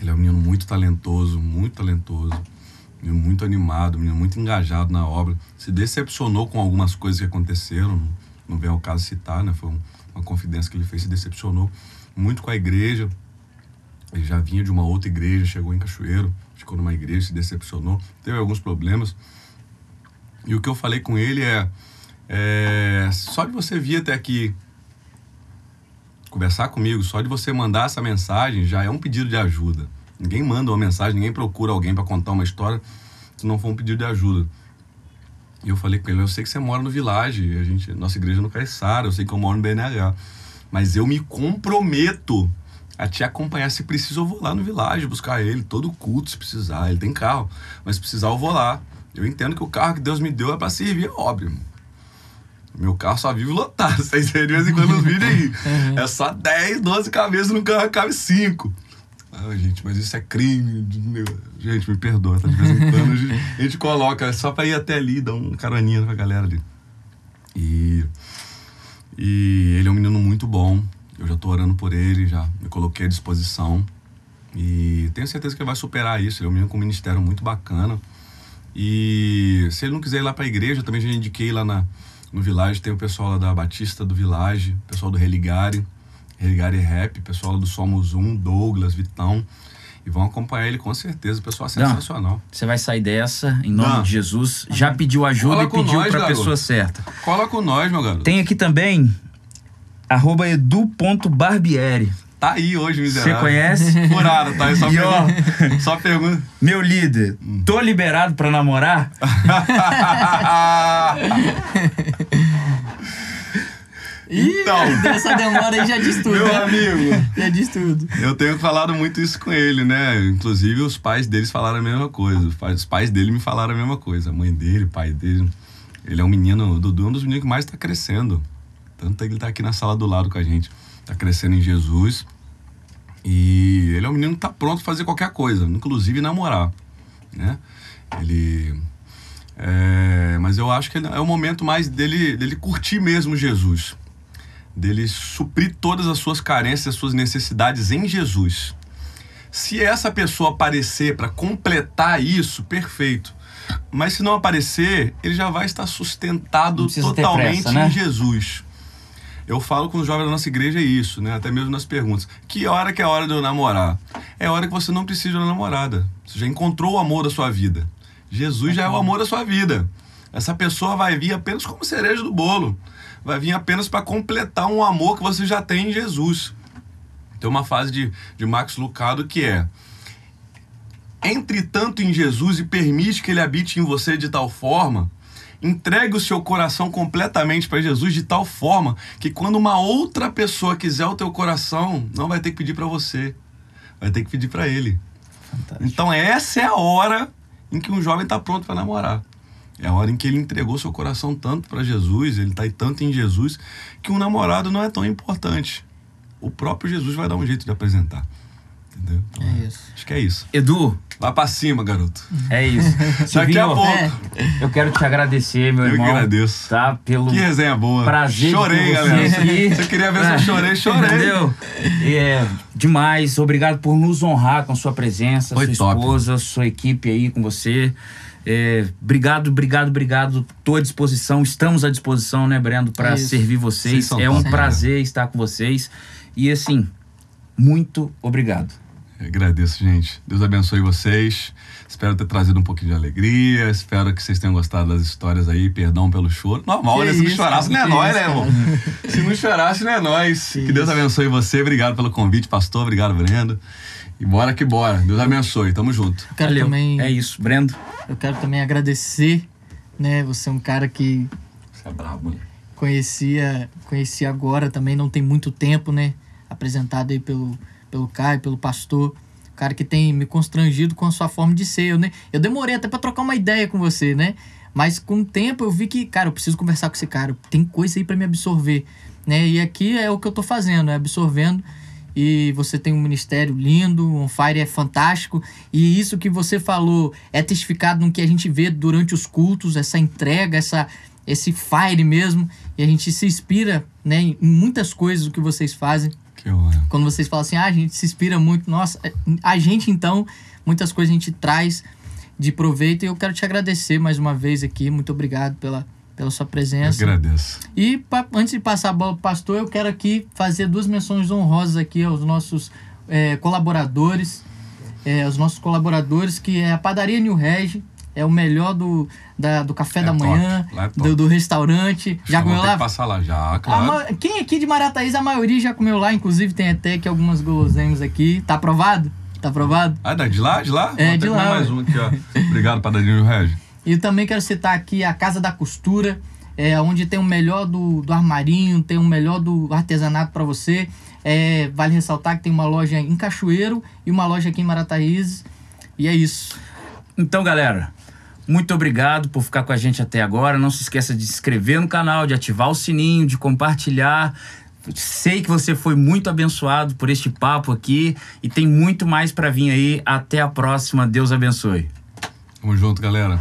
[SPEAKER 3] Ele é um menino muito talentoso, muito talentoso. Menino muito animado, menino muito engajado na obra. Se decepcionou com algumas coisas que aconteceram. Não, não vem ao caso citar, né? Foi um- uma confidência que ele fez, se decepcionou muito com a igreja. Ele já vinha de uma outra igreja, chegou em Cachoeiro, ficou numa igreja, se decepcionou, teve alguns problemas. E o que eu falei com ele é, é só de você vir até aqui conversar comigo, só de você mandar essa mensagem já é um pedido de ajuda. Ninguém manda uma mensagem, ninguém procura alguém para contar uma história se não for um pedido de ajuda. E eu falei com ele, eu sei que você mora no Village, a gente, nossa igreja é no Caiçara, eu sei que eu moro no BNH, mas eu me comprometo a te acompanhar. Se precisa, eu vou lá no Village buscar ele, todo culto, se precisar. Ele tem carro, mas se precisar, eu vou lá. Eu entendo que o carro que Deus me deu é para servir a obra, irmão. Meu carro só vive lotado, vocês veem de vez em quando os vídeos aí.
[SPEAKER 2] Uhum.
[SPEAKER 3] É só 10, 12 cabeças no carro, cabe 5. Ah, gente, mas isso é crime. Meu, gente, me perdoa, tá? De vez em quando a gente, a gente coloca só pra ir até ali, dar um caroninha pra galera ali. E, e ele é um menino muito bom. Eu já tô orando por ele, já me coloquei à disposição. E tenho certeza que ele vai superar isso. Ele é um menino com um ministério muito bacana. E se ele não quiser ir lá pra igreja, também já indiquei lá na, no Village, tem o pessoal lá da Batista do Village, o pessoal do Religare, Religare Rap, pessoal lá do Somos Um, Douglas, Vitão. E vão acompanhar ele com certeza, o pessoal é sensacional.
[SPEAKER 1] Você vai sair dessa, em nome de Jesus. Já pediu ajuda
[SPEAKER 3] Cola
[SPEAKER 1] e pediu pra
[SPEAKER 3] garoto.
[SPEAKER 1] pessoa certa.
[SPEAKER 3] Cola com nós, meu garoto.
[SPEAKER 1] Tem aqui também, arroba edu.barbieri.
[SPEAKER 3] Tá aí hoje,
[SPEAKER 1] Você
[SPEAKER 3] miserável.
[SPEAKER 1] conhece?
[SPEAKER 3] Furado, tá aí, só
[SPEAKER 1] E ó,
[SPEAKER 3] pergunta. Só pergunta.
[SPEAKER 1] Meu líder, tô liberado pra namorar?
[SPEAKER 2] Ih,
[SPEAKER 3] Então.
[SPEAKER 2] dessa demora aí já diz tudo,
[SPEAKER 3] Meu
[SPEAKER 2] né?
[SPEAKER 3] amigo.
[SPEAKER 2] Já diz tudo.
[SPEAKER 3] Eu tenho falado muito isso com ele, né? Inclusive, os pais deles falaram a mesma coisa. Os pais, dele me falaram a mesma coisa. A mãe dele, o pai dele. Ele é um menino, o Dudu é um dos meninos que mais está crescendo. Tanto é que ele tá aqui na sala do lado com a gente. Tá crescendo em Jesus. E ele é um menino que tá pronto pra fazer qualquer coisa, inclusive namorar, né? Ele... é, mas eu acho que é o momento mais dele, dele curtir mesmo Jesus dele suprir todas as suas carências, as suas necessidades em Jesus. Se essa pessoa aparecer para completar isso, perfeito. Mas se não aparecer, ele já vai estar sustentado totalmente
[SPEAKER 1] pressa, né?
[SPEAKER 3] em Jesus. Eu falo com os jovens da nossa igreja isso, né? Até mesmo nas perguntas. Que hora que é a hora de eu namorar? É a hora que você não precisa de uma namorada. Você já encontrou o amor da sua vida. Jesus já é o amor da sua vida. Essa pessoa vai vir apenas como cereja do bolo. Vai vir apenas para completar um amor que você já tem em Jesus. Tem uma frase de, de Max Lucado que é: Entre tanto em Jesus e permite que ele habite em você de tal forma, entregue o seu coração completamente para Jesus de tal forma que quando uma outra pessoa quiser o teu coração, não vai ter que pedir para você, vai ter que pedir para ele.
[SPEAKER 1] Fantástico.
[SPEAKER 3] Então essa é a hora em que um jovem está pronto para namorar. É a hora em que ele entregou seu coração tanto para Jesus, ele está aí tanto em Jesus, que um namorado não é tão importante. O próprio Jesus vai dar um jeito de apresentar. Entendeu? Então,
[SPEAKER 2] É isso.
[SPEAKER 3] Acho que é isso.
[SPEAKER 1] Edu,
[SPEAKER 3] Vai para cima, garoto.
[SPEAKER 1] é isso.
[SPEAKER 3] Daqui a pouco.
[SPEAKER 2] É.
[SPEAKER 1] Eu quero te agradecer, meu
[SPEAKER 3] Eu que
[SPEAKER 1] irmão.
[SPEAKER 3] agradeço.
[SPEAKER 1] Tá? Pelo
[SPEAKER 3] Que resenha boa.
[SPEAKER 1] prazer
[SPEAKER 3] Chorei,
[SPEAKER 1] você
[SPEAKER 3] galera.
[SPEAKER 1] aqui.
[SPEAKER 3] Você queria ver se
[SPEAKER 1] É.
[SPEAKER 3] eu chorei? Chorei.
[SPEAKER 1] Entendeu? É, demais. Obrigado por nos honrar com sua presença,
[SPEAKER 3] Foi
[SPEAKER 1] sua
[SPEAKER 3] top.
[SPEAKER 1] esposa, sua equipe aí com você. É, obrigado, obrigado, obrigado. Tô à disposição, estamos à disposição, né, Brendo, para
[SPEAKER 2] Isso.
[SPEAKER 1] servir
[SPEAKER 3] Vocês
[SPEAKER 1] vocês. É um
[SPEAKER 3] top,
[SPEAKER 1] prazer estar com vocês. E assim, muito obrigado.
[SPEAKER 3] Eu Agradeço, gente. Deus abençoe vocês. Espero ter trazido um pouquinho de alegria. Espero que vocês tenham gostado das histórias aí. Perdão pelo choro. Normal, né? Se não chorasse, não é
[SPEAKER 2] que
[SPEAKER 3] nós, né, irmão? Se não chorasse, não é nós.
[SPEAKER 2] Que
[SPEAKER 3] Deus abençoe você. Obrigado pelo convite, pastor. Obrigado, Brendo. E bora que bora. Deus abençoe. Tamo junto.
[SPEAKER 2] Eu quero
[SPEAKER 1] Valeu.
[SPEAKER 2] também,
[SPEAKER 1] É isso, Brendo.
[SPEAKER 2] eu quero também agradecer, né? Você é um cara que
[SPEAKER 3] Você é brabo, né?
[SPEAKER 2] conhecia, conhecia agora também, não tem muito tempo, né? Apresentado aí pelo, pelo Caio, pelo pastor. O cara que tem me constrangido com a sua forma de ser, eu, né? Eu demorei até pra trocar uma ideia com você, né? Mas com o tempo eu vi que, cara, eu preciso conversar com esse cara. Tem coisa aí pra me absorver, né? E aqui é o que eu tô fazendo, é absorvendo. E você tem um ministério lindo, um fire é fantástico. E isso que você falou é testificado no que a gente vê durante os cultos, essa entrega, essa, esse fire mesmo. E a gente se inspira né, em muitas coisas do que vocês fazem. Quando vocês falam assim, ah, a gente se inspira muito. Nossa, a gente então, muitas coisas a gente traz de proveito. E eu quero te agradecer mais uma vez aqui. Muito obrigado pela, pela sua
[SPEAKER 3] Eu
[SPEAKER 2] presença.
[SPEAKER 3] agradeço.
[SPEAKER 2] E pa- antes de passar a bola pro pastor, eu quero aqui fazer duas menções honrosas aqui aos nossos é, colaboradores. É, aos nossos colaboradores, que é a Padaria New Reg, é o melhor do, da- do café
[SPEAKER 3] É
[SPEAKER 2] da
[SPEAKER 3] top,
[SPEAKER 2] manhã,
[SPEAKER 3] é
[SPEAKER 2] do, do restaurante. Já comeu lá?
[SPEAKER 3] que passar lá já,
[SPEAKER 2] A
[SPEAKER 3] claro.
[SPEAKER 2] ma- Quem aqui de Marataízes, a maioria já comeu lá, inclusive tem até aqui algumas guloseimas aqui. Tá aprovado? Tá aprovado?
[SPEAKER 3] Ah, de lá? De lá?
[SPEAKER 2] É,
[SPEAKER 3] Vou
[SPEAKER 2] de lá,
[SPEAKER 3] mais um aqui, ó. Obrigado, Padarinho Regis.
[SPEAKER 2] E também quero citar aqui a Casa da Costura. é, onde tem o melhor do, do armarinho, tem o melhor do artesanato para você. É, vale ressaltar que tem uma loja em Cachoeiro e uma loja aqui em Marataízes. E é isso.
[SPEAKER 1] Então, galera, muito obrigado por ficar com a gente até agora. Não se esqueça de se inscrever no canal, de ativar o sininho, de compartilhar. Sei que você foi muito abençoado por este papo aqui e tem muito mais para vir aí. Até a próxima. Deus abençoe.
[SPEAKER 3] Tamo junto, galera.